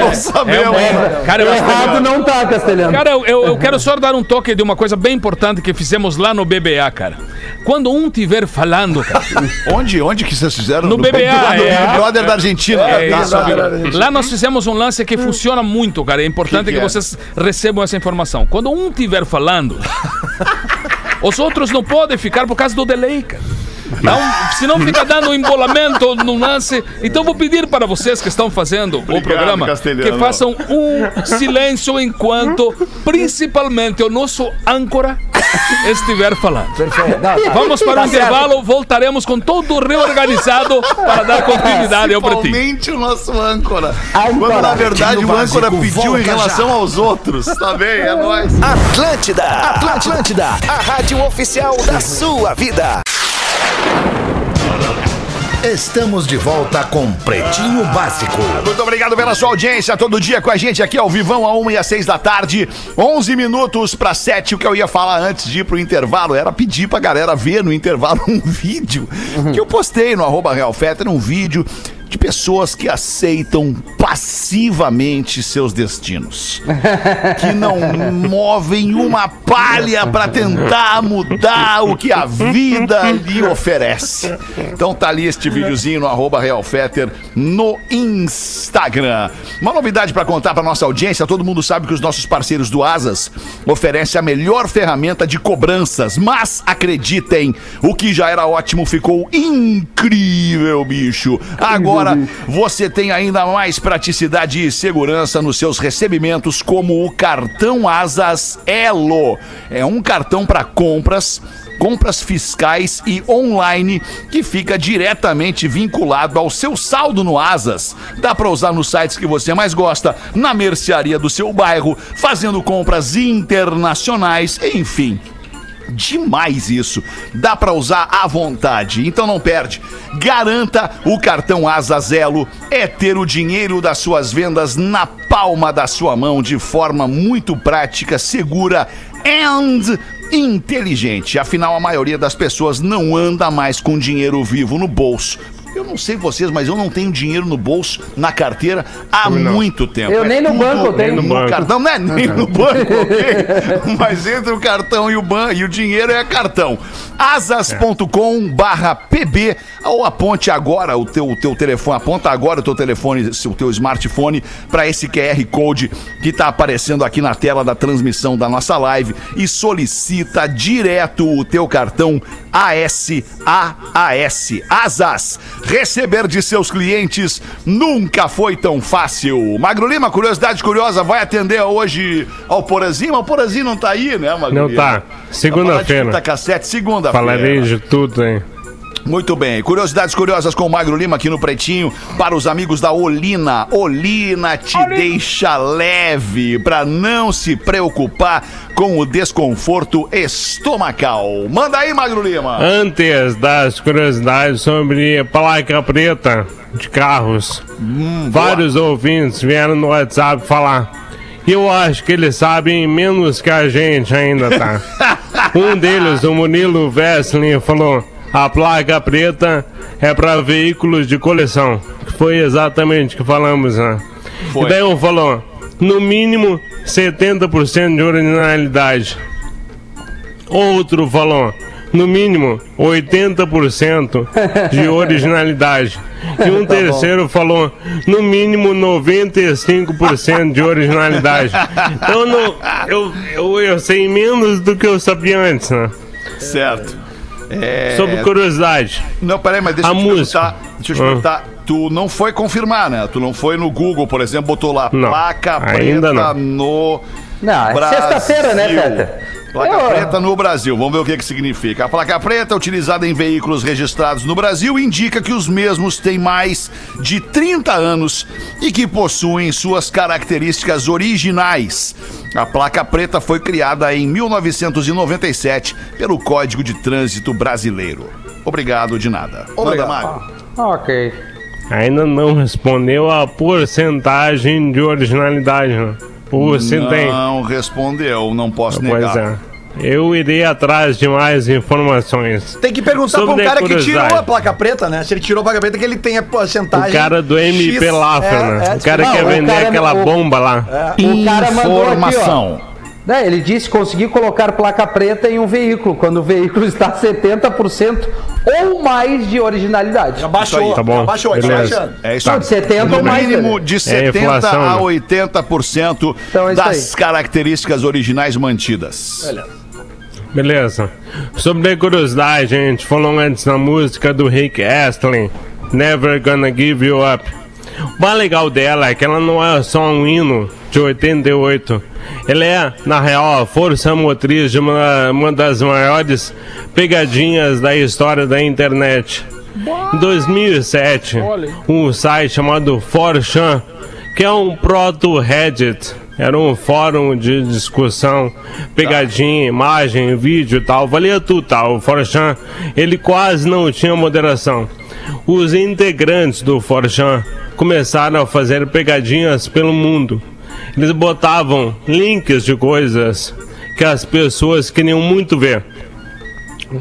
Speaker 1: Não sabemos.
Speaker 8: É, cara, eu,
Speaker 7: Errado não tá, Castelhano.
Speaker 8: Cara, eu, eu, eu quero só dar um toque de uma coisa bem importante que fizemos lá no BBA, cara. Quando um tiver falando,
Speaker 1: Onde, onde que vocês fizeram?
Speaker 8: No BBA,
Speaker 1: Lá no
Speaker 8: é.
Speaker 1: Brother da Argentina.
Speaker 8: É
Speaker 1: tá?
Speaker 8: isso. Lá nós fizemos um lance que funciona muito, cara. É importante
Speaker 1: Que
Speaker 8: que,
Speaker 1: que é?
Speaker 8: vocês recebam essa informação. Quando um estiver falando, os outros não podem ficar por causa do delay, cara. Não, se não fica dando um embolamento no lance. Então vou pedir para vocês que estão fazendo o programa que façam um silêncio enquanto, principalmente, o nosso âncora estiver falando.
Speaker 9: Perfeito. Não, tá.
Speaker 8: Vamos para
Speaker 9: Tá
Speaker 8: o
Speaker 9: certo.
Speaker 8: intervalo, voltaremos com todo reorganizado para dar continuidade ao pretinho.
Speaker 1: Principalmente o nosso âncora.
Speaker 7: Âncora.
Speaker 1: Quando na verdade o âncora pediu em relação
Speaker 5: já.
Speaker 1: aos outros. Tá bem, é nóis.
Speaker 3: Atlântida, Atlântida, a rádio oficial da sua vida.
Speaker 5: Estamos de volta com Pretinho Básico.
Speaker 1: Muito obrigado pela sua audiência. Todo dia com a gente aqui ao Vivão, a 1 e às 6 da tarde. 11 minutos para 7. O que eu ia falar antes de ir pro intervalo era pedir pra galera ver no intervalo um vídeo que eu postei no Real Fetter, um vídeo de pessoas que aceitam passivamente seus destinos. Que não movem uma palha para tentar mudar o que a vida lhe oferece. Então tá ali este videozinho no arroba Real Fetter no Instagram. Uma novidade para contar para nossa audiência, todo mundo sabe que os nossos parceiros do Asas oferecem a melhor ferramenta de cobranças, mas acreditem, o que já era ótimo ficou incrível, bicho. Agora agora você tem ainda mais praticidade e segurança nos seus recebimentos, como o cartão Asas Elo. É um cartão para compras compras fiscais e online que fica diretamente vinculado ao seu saldo no Asas. Dá para usar nos sites que você mais gosta, na mercearia do seu bairro, fazendo compras internacionais, enfim. Demais isso. Dá para usar à vontade. Então não perde. Garanta o cartão Asazelo. É ter o dinheiro das suas vendas na palma da sua mão de forma muito prática, segura and inteligente. Afinal, a maioria das pessoas não anda mais com dinheiro vivo no bolso. Eu não sei vocês, mas eu não tenho dinheiro no bolso, na carteira, há muito tempo.
Speaker 7: Eu nem no banco eu tenho.
Speaker 1: no
Speaker 6: banco.
Speaker 1: cartão, não é nem no banco, ok? Mas entre o cartão e o banco e o dinheiro é cartão. asas.com barra pb ou aponte agora o teu, o teu telefone, aponta agora o teu telefone, o teu smartphone para esse QR Code que está aparecendo aqui na tela da transmissão da nossa live e solicita direto o teu cartão ASAAS. Asas. Receber de seus clientes nunca foi tão fácil. Magro Lima, curiosidade curiosa, vai atender hoje ao Porazinho? Mas o Porazinho não tá aí, né, Magro
Speaker 6: Não
Speaker 1: Lima?
Speaker 6: tá. Segunda-feira.
Speaker 1: Tá cassete, segunda-feira.
Speaker 6: Falarei de tudo, hein?
Speaker 1: Muito bem. Curiosidades curiosas com o Magro Lima aqui no Pretinho. Para os amigos da Olina. Olina te deixa leve para não se preocupar com o desconforto estomacal. Manda aí, Magro Lima.
Speaker 6: Antes das curiosidades sobre placa preta de carros, vários ouvintes vieram no WhatsApp falar. Eu acho que eles sabem menos que a gente ainda, tá? um deles, o Munilo Vesslin, falou: a placa preta é para veículos de coleção. Foi exatamente o que falamos, né?
Speaker 1: Foi.
Speaker 6: E daí um falou: no mínimo 70% de originalidade. Outro falou, no mínimo 80% de originalidade. E um terceiro falou, no mínimo 95% de originalidade. Então não, eu, eu, eu sei menos do que eu sabia antes, né?
Speaker 1: Certo. É...
Speaker 6: Sobre curiosidade.
Speaker 1: Não, peraí, mas deixa
Speaker 6: A
Speaker 1: eu te
Speaker 6: música.
Speaker 1: perguntar. Deixa eu te
Speaker 6: Ah.
Speaker 1: perguntar. Tu não foi confirmar, né? Tu não foi no Google, por exemplo, botou lá
Speaker 6: Não,
Speaker 1: placa
Speaker 6: ainda
Speaker 1: preta
Speaker 6: não.
Speaker 1: no
Speaker 7: Não, é sexta-feira, né, Peter?
Speaker 1: Placa
Speaker 7: Eu-
Speaker 1: preta no Brasil. Vamos ver o que, que significa. A placa preta, utilizada em veículos registrados no Brasil, indica que os mesmos têm mais de 30 anos e que possuem suas características originais. A placa preta foi criada em 1997 pelo Código de Trânsito Brasileiro. Obrigado de nada. Manda, Mário.
Speaker 7: Ok.
Speaker 6: Ainda não respondeu a porcentagem de originalidade, né? Você tem.
Speaker 1: Não respondeu, não posso
Speaker 6: Pois
Speaker 1: negar.
Speaker 6: é. Eu irei atrás de mais informações.
Speaker 9: Tem que perguntar pra um cara que tirou a placa preta, né? Se ele tirou a placa preta, que ele tem a porcentagem.
Speaker 6: O cara do MP
Speaker 9: X.
Speaker 6: Laffer,
Speaker 9: É,
Speaker 6: né?
Speaker 9: é,
Speaker 6: o cara
Speaker 7: não,
Speaker 6: quer
Speaker 7: o
Speaker 6: vender
Speaker 7: cara-
Speaker 6: aquela
Speaker 7: o-
Speaker 6: bomba lá.
Speaker 7: O cara mandou aqui, ó.
Speaker 1: Informação.
Speaker 7: Né, ele disse conseguir colocar placa preta em um veículo, quando o veículo está 70% ou mais de originalidade.
Speaker 9: Já baixou,
Speaker 6: Tá bom,
Speaker 9: já baixou, tá baixando.
Speaker 1: É isso
Speaker 7: Não, de 70 ou mais.
Speaker 1: mínimo
Speaker 7: né?
Speaker 1: de
Speaker 6: É
Speaker 1: 70
Speaker 6: inflação,
Speaker 1: a
Speaker 6: né?
Speaker 1: 80%
Speaker 7: Então é
Speaker 1: das
Speaker 7: aí.
Speaker 1: características originais mantidas.
Speaker 6: Beleza. Sobre curiosidade, a gente falou antes na música do Rick Astley, Never Gonna Give You Up. O mais legal dela é que ela não é só um hino de 88. Ela é, na real, a força motriz de uma, uma das maiores pegadinhas da história da internet. Em 2007, um site chamado 4chan, que é um proto-Reddit, era um fórum de discussão, pegadinha, imagem, vídeo e tal, valia tudo tal. O 4chan, ele quase não tinha moderação. Os integrantes do 4chan começaram a fazer pegadinhas pelo mundo. Eles botavam links de coisas que as pessoas queriam muito ver.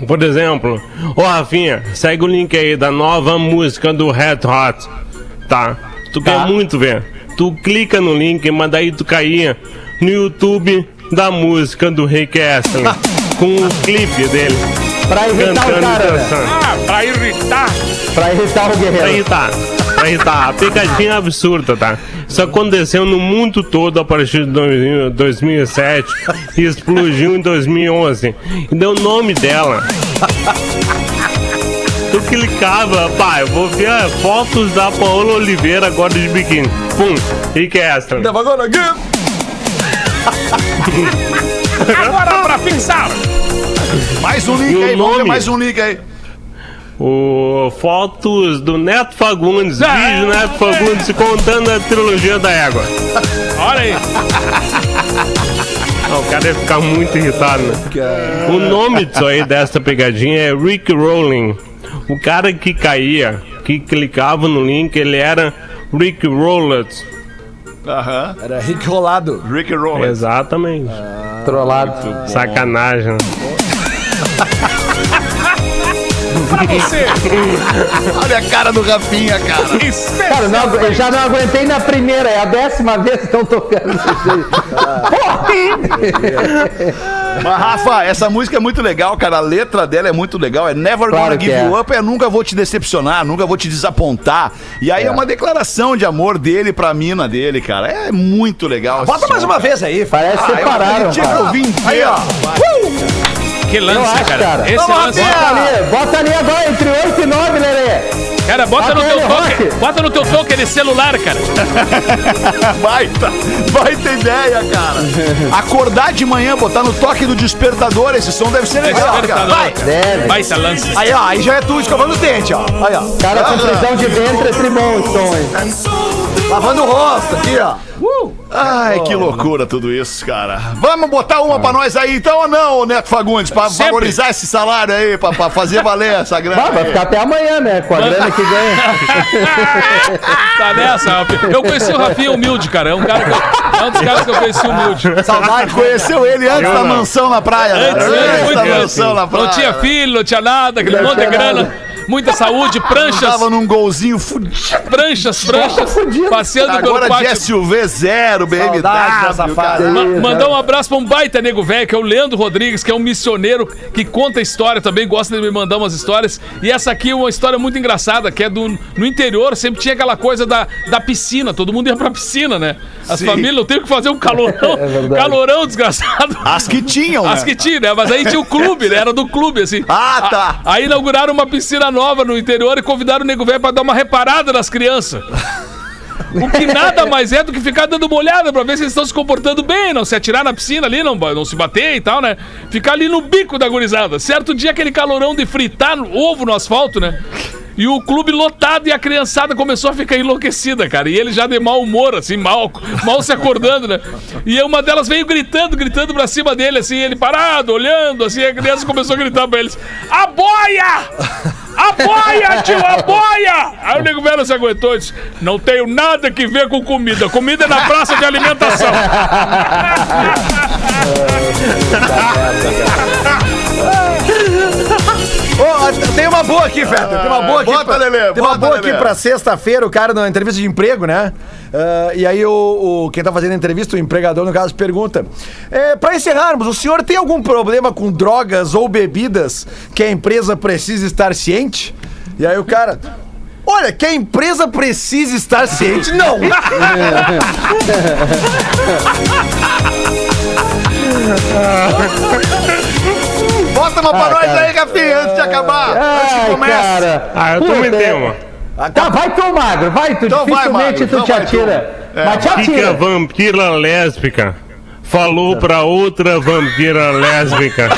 Speaker 6: Por exemplo, ô Rafinha, segue o link aí da nova música do Red Hot. Tá? Tu quer muito ver. Tu clica no link, mas daí tu caía no YouTube da música do Rick Astley. com o clipe dele.
Speaker 7: Pra irritar o
Speaker 6: Cantando
Speaker 7: cara,
Speaker 6: e
Speaker 7: né?
Speaker 8: Ah, pra irritar.
Speaker 7: Pra irritar o
Speaker 6: Pra
Speaker 7: guerreiro.
Speaker 6: irritar. Pra irritar. A pegadinha é absurda, tá? Isso aconteceu no mundo todo a partir de dois- 2007 e explodiu em 2011. E deu o nome dela. tu clicava, eu vou ver fotos da Paola Oliveira agora de biquíni. Pum, Rick Astley.
Speaker 8: Agora pra fixar.
Speaker 1: Mais um link
Speaker 6: E o
Speaker 1: aí, vamos ver
Speaker 6: nome?
Speaker 1: mais um link aí.
Speaker 6: O, fotos do Neto Fagundes,
Speaker 8: Ah,
Speaker 6: vídeo Neto
Speaker 8: é.
Speaker 6: Fagundes contando a trilogia da égua.
Speaker 8: Olha aí.
Speaker 6: Ah, o cara ia ficar muito irritado, né? O nome disso aí, dessa pegadinha é Rick Rolling. O cara que caía, que clicava no link, ele era Rick Rollins.
Speaker 1: Aham.
Speaker 9: Era Rick Rolado.
Speaker 1: Rick Rollins.
Speaker 6: Exatamente.
Speaker 7: Trollado.
Speaker 6: Sacanagem.
Speaker 8: Pra você.
Speaker 1: Olha a cara do Rafinha, cara.
Speaker 7: Cara, não eu já não aguentei na primeira, é a décima vez que estão tocando aí.
Speaker 1: Mas, Rafa, essa música é muito legal, cara. A letra dela é muito legal. É Never
Speaker 7: Claro
Speaker 1: Gonna
Speaker 7: que
Speaker 1: Give
Speaker 7: é.
Speaker 1: You Up. É nunca vou te decepcionar, nunca vou te desapontar. E aí é, uma declaração de amor dele pra mina dele, cara. É muito legal.
Speaker 9: Bota mais
Speaker 1: som,
Speaker 9: uma
Speaker 1: cara.
Speaker 9: vez aí.
Speaker 7: Parece que
Speaker 1: Ah, eu-
Speaker 7: separaram,
Speaker 1: tinha que
Speaker 7: cara.
Speaker 1: ouvir inteiro.
Speaker 9: Aí, ó.
Speaker 8: Que
Speaker 7: Eu
Speaker 8: lance,
Speaker 7: acho,
Speaker 8: cara.
Speaker 7: cara.
Speaker 8: Esse
Speaker 9: Vamos,
Speaker 8: lance.
Speaker 7: Bota ali, bota ali agora entre 8 e 9, Lelê.
Speaker 8: Cara, bota no teu toque.
Speaker 7: Rock.
Speaker 8: Bota no teu toque de celular, cara.
Speaker 1: Baita, baita ideia, cara. Acordar de manhã, botar no toque do despertador. Esse som deve ser legal, cara. Vai.
Speaker 7: Deve.
Speaker 8: Baita lance.
Speaker 9: Aí, ó. Aí já é tu escovando os dentes, ó. Aí, ó.
Speaker 7: Cara com prisão de ventre é tribom o som, hein?
Speaker 9: Lavando o rosto aqui, ó.
Speaker 1: Ai, que loucura tudo isso, cara. Vamos botar uma pra nós aí, então ou não, Neto Fagundes? Pra
Speaker 8: Sempre.
Speaker 1: valorizar esse salário aí, pra, pra fazer valer essa grana.
Speaker 7: Vai
Speaker 1: aí.
Speaker 7: ficar até amanhã, né? Com a grana que ganha.
Speaker 8: Tá nessa, Rafinha. Eu conheci o Rafinha humilde, cara. É um cara que eu- é um dos caras que eu conheci humilde.
Speaker 1: Saudade, conheceu ele antes da mansão na praia, né?
Speaker 8: Antes,
Speaker 1: Antes
Speaker 8: antes,
Speaker 1: da mansão na praia.
Speaker 8: Não tinha filho, não tinha nada, aquele
Speaker 7: Não
Speaker 8: monte de
Speaker 7: tinha
Speaker 8: grana.
Speaker 7: nada.
Speaker 8: Muita saúde, pranchas,
Speaker 1: Tava num golzinho fudido.
Speaker 8: pranchas, pranchas,
Speaker 7: fudido.
Speaker 8: passeando pelo
Speaker 1: Agora de
Speaker 8: pátio.
Speaker 1: SUV zero, BMW.
Speaker 9: Saudade dessa fase.
Speaker 1: cara.
Speaker 8: Ma- mandar um abraço pra um baita nego velho, que é o Leandro Rodrigues, que é um missioneiro que conta história também, gosta de me mandar umas histórias. E essa aqui é uma história muito engraçada, que é do no interior, sempre tinha aquela coisa da, da piscina, todo mundo ia pra piscina, né? As
Speaker 1: Sim.
Speaker 8: famílias não teve que fazer um calorão,
Speaker 7: É
Speaker 8: calorão desgraçado.
Speaker 1: As que tinham,
Speaker 8: As
Speaker 1: né?
Speaker 8: que tinha, né? Mas aí tinha o clube, né? Era do clube, assim.
Speaker 1: Ah, tá.
Speaker 8: A- Aí inauguraram uma piscina nova no interior e convidaram o nego velho pra dar uma reparada nas crianças. O que nada mais é do que ficar dando uma olhada pra ver se eles estão se comportando bem, não se atirar na piscina ali, não, não se bater e tal, né? Ficar ali no bico da gurizada. Certo dia, aquele calorão de fritar ovo no asfalto, né? E o clube lotado e a criançada começou a ficar enlouquecida, cara. E ele já de mau humor, assim, mal, mal se acordando, né? E uma delas veio gritando, gritando pra cima dele, assim, ele parado, olhando, assim, a criança começou a gritar pra eles: A boia! A boia, tio, a boia! Aí o nego velho se aguentou e disse: Não tenho nada que ver com comida. Comida é na praça de alimentação.
Speaker 9: Tem uma boa aqui, Feta. Tem uma boa aqui.
Speaker 1: Bota,
Speaker 9: pra,
Speaker 1: Lelê,
Speaker 9: tem uma boa aqui pra sexta-feira, o cara na entrevista de emprego, né? Ah, e aí o, o- quem tá fazendo a entrevista, o empregador, no caso, pergunta: é, Pra encerrarmos, o senhor tem algum problema com drogas ou bebidas que a empresa precisa estar ciente? E aí o cara. Olha, que a empresa precisa estar ciente, não!
Speaker 1: Bota uma pra nós aí, Rafinha, antes de acabar. antes que
Speaker 7: Ai,
Speaker 1: comece.
Speaker 7: cara.
Speaker 6: Ah, eu também
Speaker 7: é-
Speaker 6: tenho uma.
Speaker 7: Tá, vai tu, Magro, vai tu.
Speaker 1: Então vai,
Speaker 7: Dificilmente
Speaker 1: Magro,
Speaker 7: tu
Speaker 1: então
Speaker 7: te
Speaker 1: vai tu.
Speaker 7: atira.
Speaker 1: É,
Speaker 7: Mas te
Speaker 6: a
Speaker 7: atira.
Speaker 6: vampira lésbica falou pra outra vampira lésbica?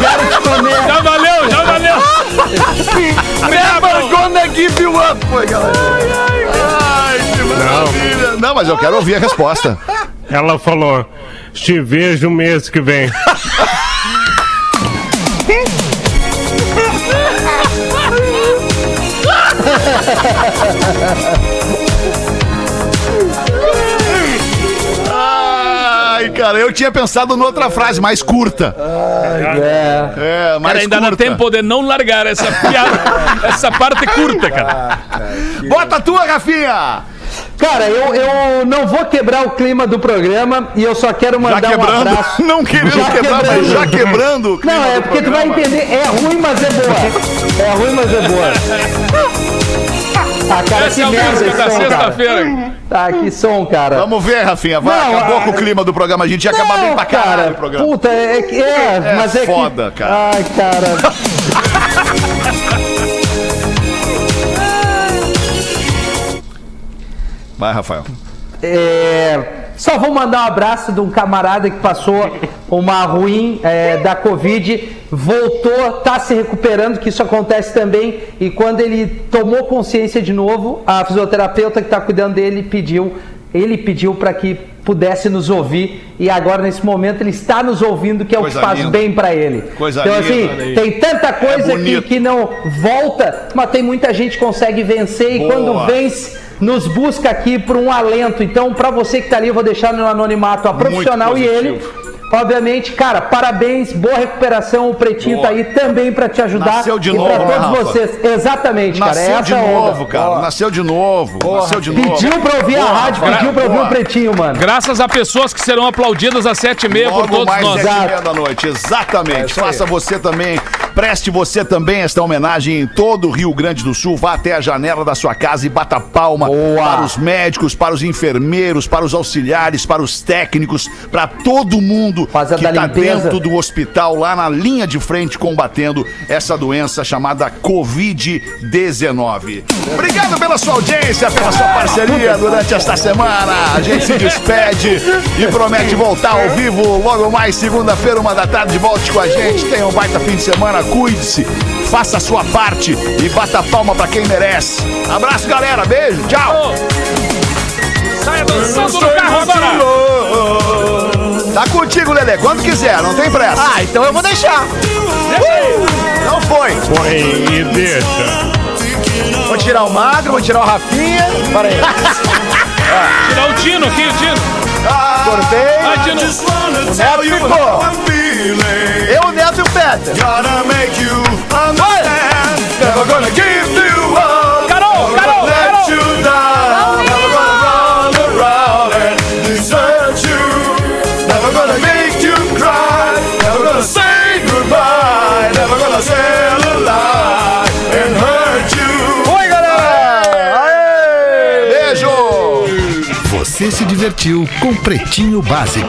Speaker 7: Quero te comer.
Speaker 8: Já valeu, já valeu.
Speaker 9: Never gonna give you up, foi, galera.
Speaker 1: Ai, que maravilha. Não, mas eu quero ouvir a resposta.
Speaker 6: Ela falou: Te vejo mês que vem.
Speaker 1: Ai, cara, eu tinha pensado noutra frase mais curta.
Speaker 7: É.
Speaker 1: É, mais
Speaker 8: Cara, ainda dá
Speaker 1: curta.
Speaker 8: tempo de não largar essa piada, essa parte curta, cara.
Speaker 1: Bota a tua, Rafinha!
Speaker 7: Cara, eu, eu não vou quebrar o clima do programa e eu só quero mandar um
Speaker 1: quebrando,
Speaker 7: abraço.
Speaker 1: não querendo
Speaker 7: Já
Speaker 1: quebrar, mas
Speaker 7: quebrando.
Speaker 1: já quebrando o clima
Speaker 7: Não, é
Speaker 1: do
Speaker 7: porque tu vai
Speaker 1: programa.
Speaker 7: entender. É ruim, mas é boa. É ruim, mas é boa. Ah, cara,
Speaker 8: Essa
Speaker 7: que
Speaker 8: é
Speaker 7: merda esse
Speaker 8: da
Speaker 7: cara.
Speaker 8: sexta-feira.
Speaker 7: Tá, que som, cara.
Speaker 1: Vamos ver, Rafinha. Vai,
Speaker 7: Não,
Speaker 1: acabou
Speaker 7: a-
Speaker 1: com o clima do programa. A gente ia acabar bem pra caralho
Speaker 7: cara,
Speaker 1: o programa.
Speaker 7: Puta, é que. É,
Speaker 1: É
Speaker 7: mas é
Speaker 1: foda,
Speaker 7: que...
Speaker 1: cara.
Speaker 7: Ai, cara.
Speaker 1: Vai, Rafael.
Speaker 7: É, só vou mandar um abraço de um camarada que passou uma ruim é, da Covid, voltou, tá se recuperando, que isso acontece também. E quando ele tomou consciência de novo, a fisioterapeuta que está cuidando dele pediu, ele pediu para que pudesse nos ouvir. E agora, nesse momento, ele está nos ouvindo, que é o
Speaker 1: Coisa
Speaker 7: que faz
Speaker 1: linda.
Speaker 7: bem para ele.
Speaker 1: Coisa
Speaker 7: então,
Speaker 1: linda,
Speaker 7: assim,
Speaker 1: aí.
Speaker 7: tem tanta coisa que,
Speaker 1: bonito.
Speaker 7: que não volta, mas tem muita gente que consegue vencer. E
Speaker 1: Boa.
Speaker 7: quando vence nos busca aqui por um alento. Então, para você que tá ali, eu vou deixar no anonimato a profissional e ele. Obviamente, cara, parabéns, boa recuperação. O Pretinho
Speaker 1: Boa.
Speaker 7: tá aí também para te ajudar.
Speaker 1: Nasceu de
Speaker 7: e
Speaker 1: novo,
Speaker 7: pra
Speaker 1: né,
Speaker 7: todos
Speaker 1: Rafa?
Speaker 7: vocês. Exatamente, cara.
Speaker 1: Nasceu
Speaker 7: é
Speaker 1: de
Speaker 7: essa a onda.
Speaker 1: novo, cara. Nasceu de novo. Nasceu de novo.
Speaker 7: Pediu pra ouvir a rádio, pediu pra ouvir
Speaker 1: Boa.
Speaker 7: o Pretinho, mano.
Speaker 8: Graças a pessoas que serão aplaudidas às sete e meia por todos
Speaker 1: mais
Speaker 8: nós.
Speaker 1: sete e meia da noite, exatamente.
Speaker 9: aí.
Speaker 1: Faça você também, preste você também esta homenagem em todo o Rio Grande do Sul. Vá até a janela da sua casa e bata palma
Speaker 7: Boa.
Speaker 1: para os médicos, para os enfermeiros, para os auxiliares, para os técnicos, para todo mundo que está dentro do hospital, lá na linha de frente, combatendo essa doença chamada Covid-19. Obrigado pela sua audiência, pela sua parceria durante esta semana. A gente se despede e promete voltar ao vivo logo mais segunda-feira, uma da tarde. Volte com a gente. Tenha um baita fim de semana. Cuide-se, faça a sua parte e bata palma pra quem merece. Abraço, galera. Beijo. Tchau.
Speaker 8: Saia dançando no carro agora.
Speaker 1: Tá contigo, Lelê. Quando quiser, não tem pressa.
Speaker 9: Ah, então eu vou deixar.
Speaker 1: Não foi.
Speaker 6: Põe e deixa.
Speaker 9: Vou tirar o Magro, vou tirar o Rafinha. Para aí.
Speaker 8: Tirar o Tino aqui, o Tino.
Speaker 9: Cortei.
Speaker 8: Vai, Tino.
Speaker 9: O ficou. Eu, o Neto e o Peter.
Speaker 8: Carol, Carol, Carol.
Speaker 9: Oi, galera. Aê.
Speaker 1: Beijo.
Speaker 5: Você se divertiu com Pretinho Básico.